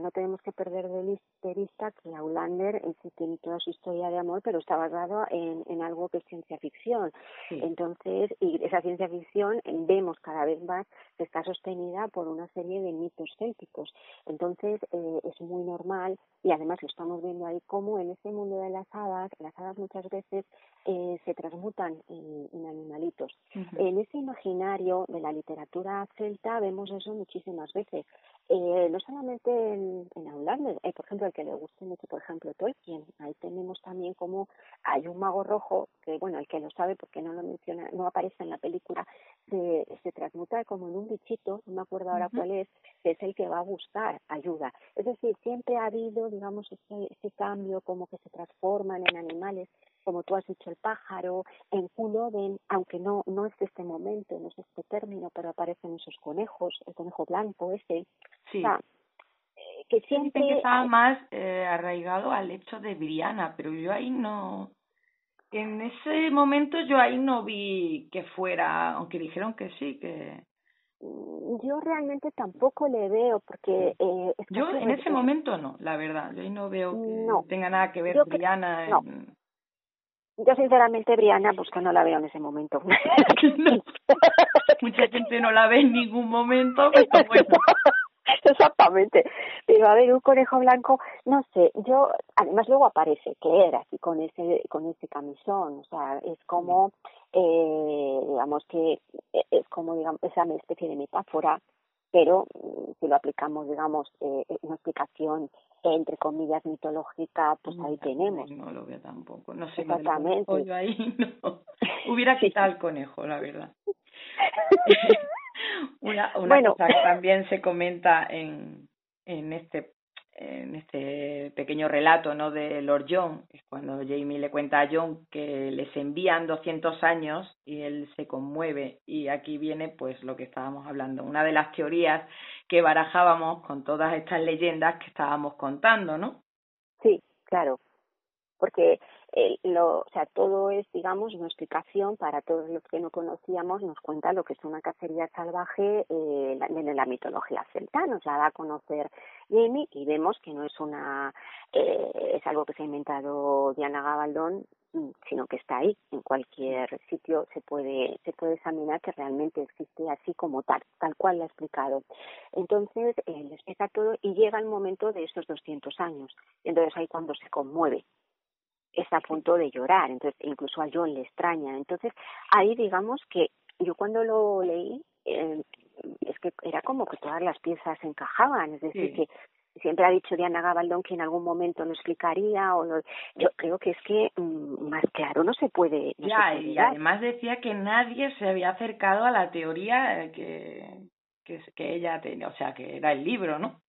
no tenemos que perder de vista que Aulander sí tiene toda su historia de amor, pero está basado en, en algo que es ciencia ficción. Entonces, y esa ciencia ficción vemos cada vez más que está sostenida por una serie de mitos célticos. Entonces, eh, es muy normal y además lo estamos viendo ahí como en ese mundo de las hadas, las hadas muchas veces eh, se transmutan en, en animalitos. En ese imaginario de la literatura celta vemos eso muchísimas veces eh, no solamente en, en Outlander, eh, por ejemplo, el que le guste mucho, por ejemplo, Tolkien, ahí tenemos también como hay un mago rojo, que bueno, el que lo sabe porque no lo menciona, no aparece en la película, se, se transmuta como en un bichito, no me acuerdo ahora cuál es, que es el que va a buscar ayuda. Es decir, siempre ha habido, digamos, ese, ese cambio, como que se transforman en animales como tú has dicho, el pájaro, en Culloden, aunque no, no es de este momento, no es de este término, pero aparecen esos conejos, el conejo blanco ese. Sí. Eh, que siempre... que estaba más eh, arraigado al hecho de Briana, pero yo ahí no... En ese momento yo ahí no vi que fuera, aunque dijeron que sí, que mm, yo realmente tampoco le veo porque eh, yo en ese momento no la verdad yo ahí no veo que tenga nada que ver Briana en... Yo sinceramente, Briana, pues que no la veo en ese momento. Mucha gente no la ve en ningún momento, pero bueno. Exactamente. Pero a ver, un conejo blanco, no sé, yo, además luego aparece que era así con ese, con ese camisón, o sea, es como, eh, digamos que, eh, es como, digamos, esa especie de metáfora, pero mm, si lo aplicamos, digamos, eh, una explicación entre comillas mitológica, pues ahí tenemos. No lo veo tampoco, no sé. Exactamente. Yo ahí no. Hubiera quitado el conejo, la verdad. una una cosa que también se comenta en, en este en este pequeño relato no de Lord John es cuando Jamie le cuenta a John que les envían 200 años y él se conmueve. Y aquí viene pues lo que estábamos hablando una de las teorías que barajábamos con todas estas leyendas que estábamos contando no sí claro porque eh, lo, o sea, todo es, digamos, una explicación para todos los que no conocíamos, nos cuenta lo que es una cacería salvaje eh, en la mitología celta, nos la da a conocer Jamie y vemos que no es una, eh, es algo que se ha inventado Diana Gabaldón, sino que está ahí, en cualquier sitio se puede, se puede examinar que realmente existe así como tal, tal cual lo ha explicado. Entonces, eh, le explica todo y llega el momento de estos 200 años, entonces ahí cuando se conmueve, está a punto de llorar, entonces incluso a John le extraña. Entonces ahí digamos que yo cuando lo leí eh, es que era como que todas las piezas encajaban, es decir, que siempre ha dicho Diana Gabaldón que en algún momento lo explicaría o lo, yo creo que es que mm, más claro no se puede ya y además decía que nadie se había acercado a la teoría que que, que ella tenía o sea que era el libro no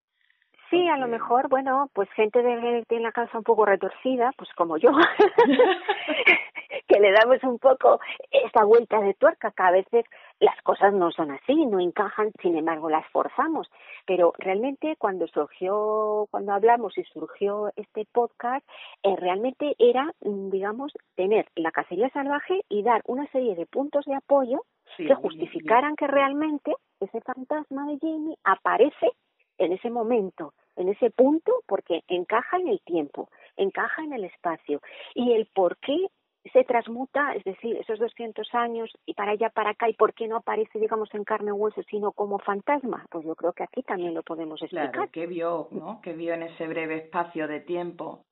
Sí, a lo mejor, bueno, pues gente de, tiene la cabeza un poco retorcida, pues como yo, que le damos un poco esta vuelta de tuerca, que a veces las cosas no son así, no encajan, sin embargo las forzamos. Pero realmente cuando surgió, cuando hablamos y surgió este podcast, eh, realmente era, mm, digamos, tener la cacería salvaje y dar una serie de puntos de apoyo que justificaran que realmente ese fantasma de Jamie aparece en ese momento en ese punto porque encaja en el tiempo, encaja en el espacio y el por qué se transmuta, es decir, esos 200 años y para allá, para acá, y por qué no aparece, digamos, en carne y hueso, sino como fantasma, pues yo creo que aquí también lo podemos explicar. Claro, ¿qué vio, no? ¿Qué vio en ese breve espacio de tiempo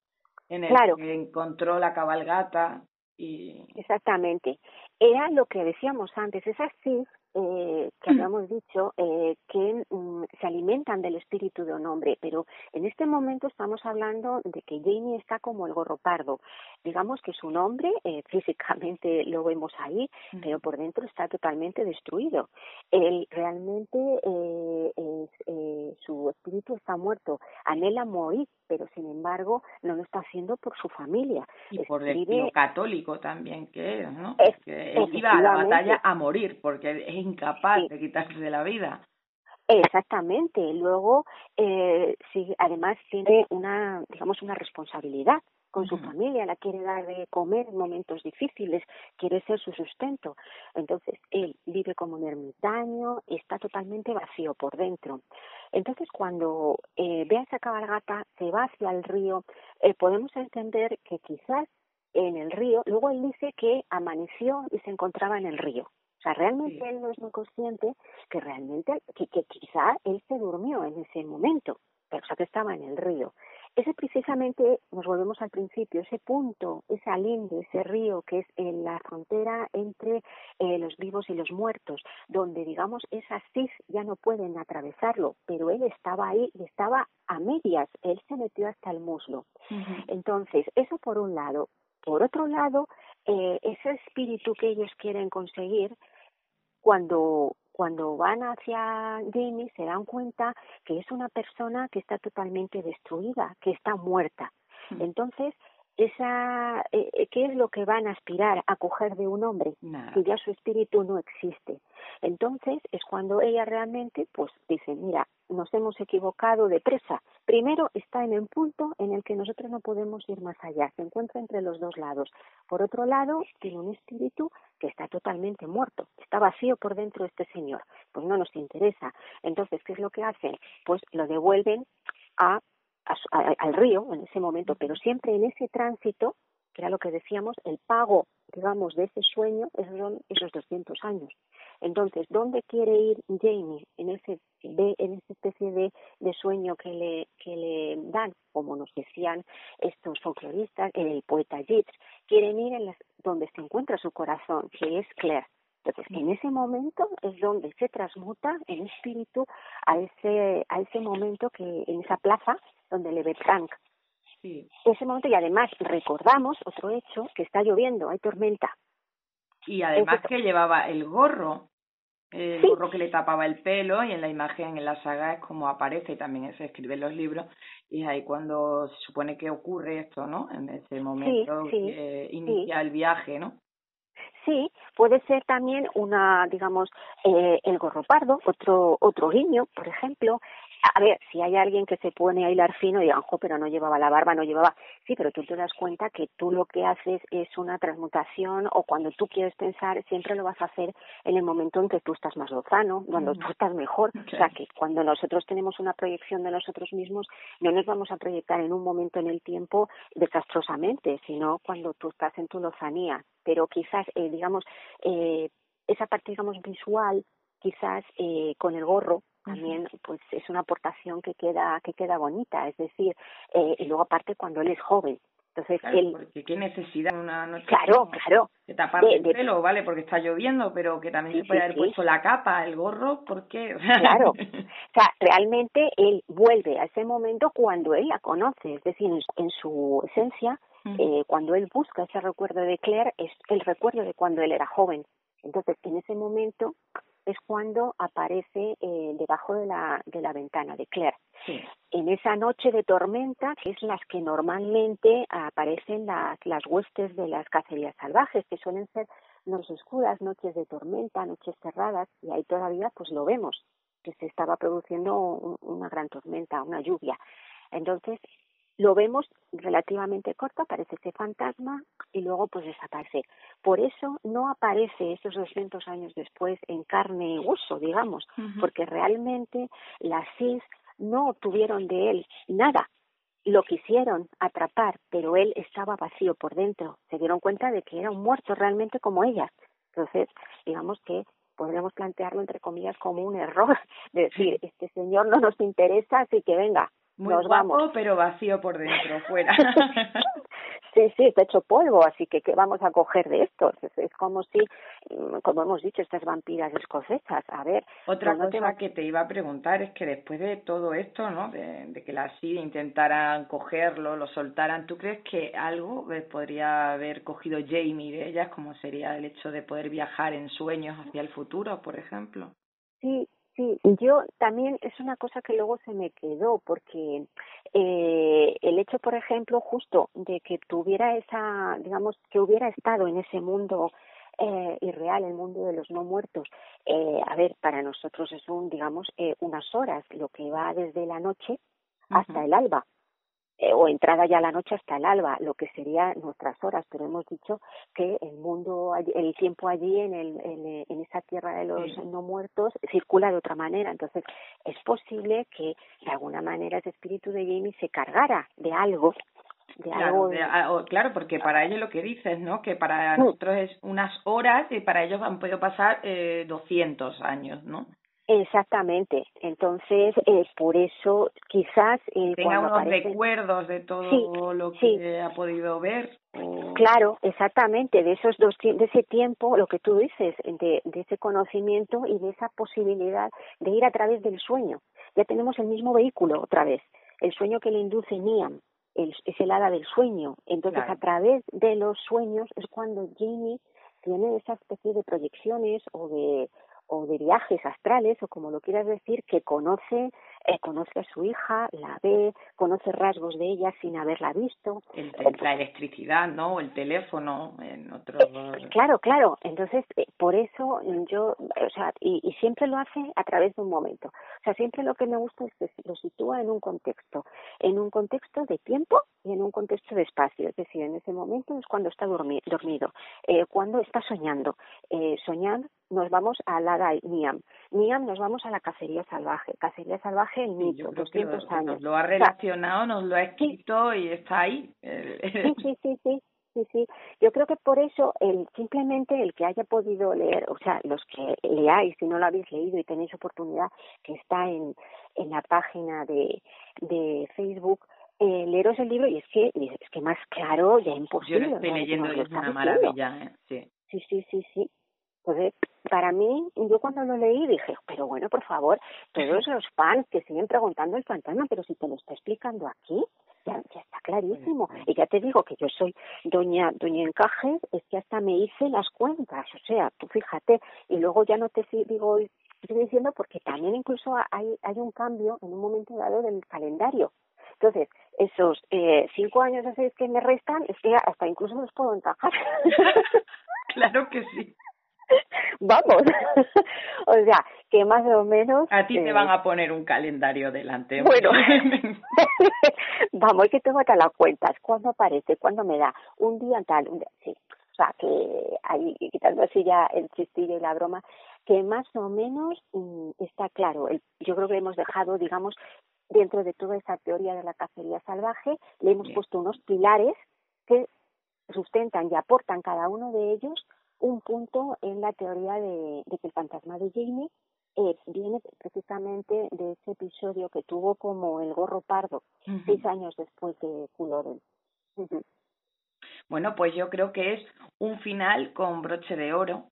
en el que encontró la cabalgata y... Exactamente. Era lo que decíamos antes, esas eh, que habíamos dicho eh, que mm, se alimentan del espíritu de un hombre, pero en este momento estamos hablando de que Jamie está como el gorro pardo. Digamos que su nombre eh, físicamente lo vemos ahí, pero por dentro está totalmente destruido. Él realmente eh, eh, su espíritu está muerto, anhela morir, pero sin embargo no lo está haciendo por su familia. Y por el católico también que es, ¿no? él iba a la batalla a morir porque es incapaz de quitarse de la vida. Exactamente. Luego, eh, sí, además tiene una, digamos, una responsabilidad con su familia, la quiere dar de comer en momentos difíciles, quiere ser su sustento. Entonces, él vive como un ermitaño, está totalmente vacío por dentro. Entonces, cuando eh, ve a esa cabalgata, se va hacia el río, eh, podemos entender que quizás en el río, luego él dice que amaneció y se encontraba en el río. O sea, realmente él no es muy consciente que realmente, que, que quizá él se durmió en ese momento, pero o sea que estaba en el río. Ese precisamente, nos volvemos al principio, ese punto, ese alinde, ese río que es en la frontera entre eh, los vivos y los muertos, donde digamos esas cis ya no pueden atravesarlo, pero él estaba ahí y estaba a medias, él se metió hasta el muslo. Entonces, eso por un lado. Por otro lado, eh, ese espíritu que ellos quieren conseguir, cuando, cuando van hacia Jamie se dan cuenta que es una persona que está totalmente destruida, que está muerta. Hmm. Entonces, esa, eh, eh, ¿qué es lo que van a aspirar a coger de un hombre si ya su espíritu no existe? Entonces es cuando ella realmente pues dice, mira, nos hemos equivocado de presa. Primero está en el punto en el que nosotros no podemos ir más allá, se encuentra entre los dos lados. Por otro lado, tiene un espíritu que está totalmente muerto, está vacío por dentro este señor, pues no nos interesa. Entonces, ¿qué es lo que hacen? Pues lo devuelven a al río en ese momento, pero siempre en ese tránsito, que era lo que decíamos, el pago, digamos, de ese sueño, esos son esos 200 años. Entonces, ¿dónde quiere ir Jamie en ese de, en esa especie de, de sueño que le, que le dan, como nos decían estos folcloristas, el poeta Yeats, quieren ir en las, donde se encuentra su corazón, que es Claire. Entonces, en ese momento es donde se transmuta en espíritu a ese, a ese momento que, en esa plaza donde le ve Frank. Sí. Ese momento, y además recordamos otro hecho, que está lloviendo, hay tormenta. Y además que llevaba el gorro el gorro que le tapaba el pelo y en la imagen en la saga es como aparece también se escribe en los libros y es ahí cuando se supone que ocurre esto, ¿no? En ese momento que inicia el viaje, ¿no? Sí, puede ser también una, digamos, eh, el gorro pardo, otro otro guiño, por ejemplo, a ver, si hay alguien que se pone a hilar fino y digan, pero no llevaba la barba, no llevaba. Sí, pero tú te das cuenta que tú lo que haces es una transmutación o cuando tú quieres pensar, siempre lo vas a hacer en el momento en que tú estás más lozano, cuando tú estás mejor. O sea, que cuando nosotros tenemos una proyección de nosotros mismos, no nos vamos a proyectar en un momento en el tiempo desastrosamente, sino cuando tú estás en tu lozanía. Pero quizás, eh, digamos, eh, esa parte, digamos, visual, quizás eh, con el gorro, también pues es una aportación que queda que queda bonita es decir eh, y luego aparte cuando él es joven. Entonces él porque qué necesidad una noche claro claro. de tapar el pelo vale porque está lloviendo pero que también se puede haber puesto la capa el gorro porque claro. O sea realmente él vuelve a ese momento cuando él la conoce es decir en, su esencia eh, cuando él busca ese recuerdo de Claire es el recuerdo de cuando él era joven. Entonces en ese momento es cuando aparece eh, debajo de la, de la ventana de Claire. En esa noche de tormenta, es las que normalmente aparecen las, las huestes de las cacerías salvajes, que suelen ser noches oscuras, noches de tormenta, noches cerradas, y ahí todavía pues lo vemos, que se estaba produciendo una gran tormenta, una lluvia. Entonces, lo vemos relativamente corto, aparece ese fantasma y luego pues desaparece. Por eso no aparece esos 200 años después en carne y hueso, digamos, porque realmente las SIS no obtuvieron de él nada. Lo quisieron atrapar, pero él estaba vacío por dentro. Se dieron cuenta de que era un muerto realmente como ellas. Entonces, digamos que podríamos plantearlo entre comillas como un error, de decir, este señor no nos interesa, así que venga, muy guapo, pero vacío por dentro, fuera. sí, sí, está hecho polvo, así que ¿qué vamos a coger de esto? Es, como si, mm, como hemos dicho, estas vampiras escocesas, a ver... Otra cosa que te iba a preguntar es que después de todo esto, ¿no? De, que las SID intentaran cogerlo, lo soltaran, ¿tú crees que algo podría haber cogido Jamie de ellas, como sería el hecho de poder viajar en sueños hacia el futuro, por ejemplo? Sí, Sí, yo también es una cosa que luego se me quedó porque eh, el hecho, por ejemplo, justo de que tuviera esa, digamos, que hubiera estado en ese mundo eh, irreal, el mundo de los no muertos, eh, a ver, para nosotros es un, digamos, eh, unas horas, lo que va desde la noche hasta el alba. Eh, o entrada ya la noche hasta el alba, lo que sería nuestras horas, pero hemos dicho que el mundo, el tiempo allí en, el, en, en esa tierra de los no muertos circula de otra manera, entonces es posible que de alguna manera ese espíritu de Jamie se cargara de algo de claro, algo claro, porque para ellos lo que dices, ¿no? Que para mm. nosotros es unas horas y para ellos han podido pasar eh, 200 años, ¿no? Exactamente. Entonces, eh, por eso quizás... Eh, Tenga unos recuerdos de todo lo que ha podido ver. Claro, exactamente. De esos dos, de ese tiempo, lo que tú dices, de, de ese conocimiento y de esa posibilidad de ir a través del sueño. Ya tenemos el mismo vehículo otra vez. El sueño que le induce Niam el, es el hada del sueño. Entonces, a través de los sueños es cuando Jamie tiene esa especie de proyecciones o de o de viajes astrales o como lo quieras decir que conoce eh, conoce a su hija la ve conoce rasgos de ella sin haberla visto. La electricidad no el teléfono en otro eh, claro claro. Entonces eh, por eso yo o sea y, y siempre lo hace a través de un momento. O sea siempre lo que me gusta es que lo sitúa en un contexto en un contexto de tiempo y en un contexto de espacio. Es decir en ese momento es cuando está dormido. Eh, cuando está soñando. Eh, soñar nos vamos a Lada Niam. Niam nos vamos a la cacería salvaje. Cacería salvaje el mito, 200 años. Nos lo ha relacionado, nos lo ha escrito y está ahí. Sí, sí, sí, sí. sí, sí. Yo creo que por eso el simplemente el que haya podido leer, o sea, los que leáis, si no lo habéis leído y tenéis oportunidad, que está en, en la página de, de Facebook, eh, leeros el libro y es que es que más claro ya imposible. Yo lo estoy leyendo y es una maravilla, ¿eh? sí. Sí, sí, sí, sí. Entonces, para mí, yo cuando lo leí dije, pero bueno, por favor, todos los fans que siguen preguntando el fantasma, pero si te lo está explicando aquí, ya, ya está clarísimo. Y ya te digo que yo soy doña doña Encajes, es que hasta me hice las cuentas, o sea, tú fíjate, y luego ya no te digo estoy diciendo porque también incluso hay, hay un cambio en un momento dado del calendario. Entonces, esos eh, cinco años o seis que me restan, es que hasta incluso los puedo encajar. claro que sí. Vamos, o sea, que más o menos... A ti te van eh, a poner un calendario delante. Bueno, vamos, que tengo hasta las cuentas. ¿Cuándo aparece? ¿Cuándo me da? Un día tal, un día, sí. O sea, que ahí, quitando así ya el chistillo y la broma, que más o menos mm, está claro. El, yo creo que hemos dejado, digamos, dentro de toda esa teoría de la cacería salvaje, le hemos puesto unos pilares que sustentan y aportan cada uno de ellos un punto en la teoría de, que el fantasma de Jamie eh, viene precisamente de ese episodio que tuvo como el gorro pardo seis años después de Culloden. Bueno, pues yo creo que es un final con broche de oro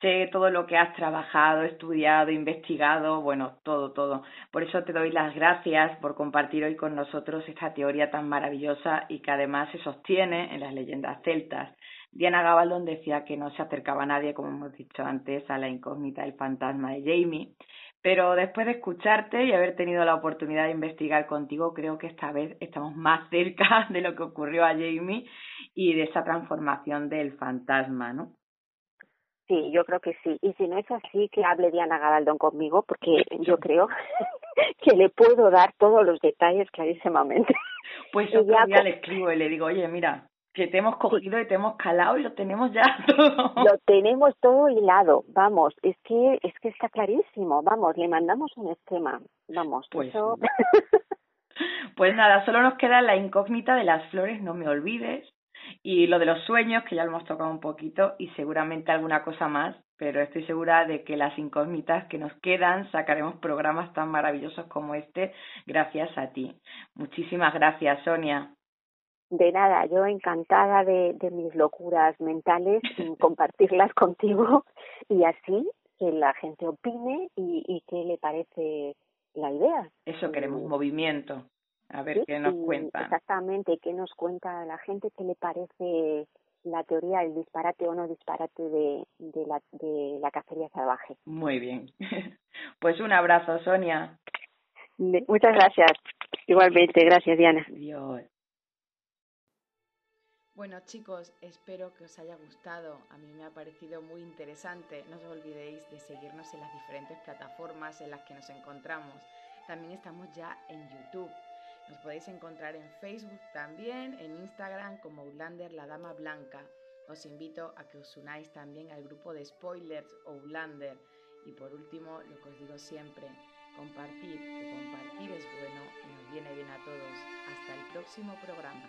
sé todo lo que has trabajado, estudiado, investigado, bueno, todo, todo. Por eso te doy las gracias por compartir hoy con nosotros esta teoría tan maravillosa y que además se sostiene en las leyendas celtas. Diana Gabaldon decía que no se acercaba a nadie, como hemos dicho antes, a la incógnita del fantasma de Jamie. Pero después de escucharte y haber tenido la oportunidad de investigar contigo, creo que esta vez estamos más cerca de lo que ocurrió a Jamie y de esa transformación del fantasma, ¿no? Sí, yo creo que sí. Y si no es así, que hable Diana Gabaldón conmigo, porque yo creo que le puedo dar todos los detalles clarísimamente. Pues yo ya le escribo y le digo, oye, mira, que te hemos cogido y te hemos calado y lo tenemos ya todo. Lo tenemos todo hilado, vamos, es que es que está clarísimo, vamos, le mandamos un esquema, vamos, pues, eso... pues nada, solo nos queda la incógnita de las flores, no me olvides, y lo de los sueños, que ya lo hemos tocado un poquito, y seguramente alguna cosa más, pero estoy segura de que las incógnitas que nos quedan sacaremos programas tan maravillosos como este gracias a ti. Muchísimas gracias, Sonia. De nada, yo encantada de, de mis locuras mentales, compartirlas contigo y así que la gente opine y, y qué le parece la idea. Eso queremos, movimiento. A ver qué nos cuenta. Exactamente, qué nos cuenta la gente, qué le parece la teoría del disparate o no disparate de, de, la, de la cacería salvaje. Muy bien. Pues un abrazo, Sonia. Muchas gracias. Igualmente, gracias, Diana. Adiós. Bueno chicos, espero que os haya gustado. A mí me ha parecido muy interesante. No os olvidéis de seguirnos en las diferentes plataformas en las que nos encontramos. También estamos ya en YouTube. Nos podéis encontrar en Facebook también, en Instagram como Outlander La Dama Blanca. Os invito a que os unáis también al grupo de spoilers Outlander. Y por último, lo que os digo siempre, compartir, que compartir es bueno y nos viene bien a todos. Hasta el próximo programa.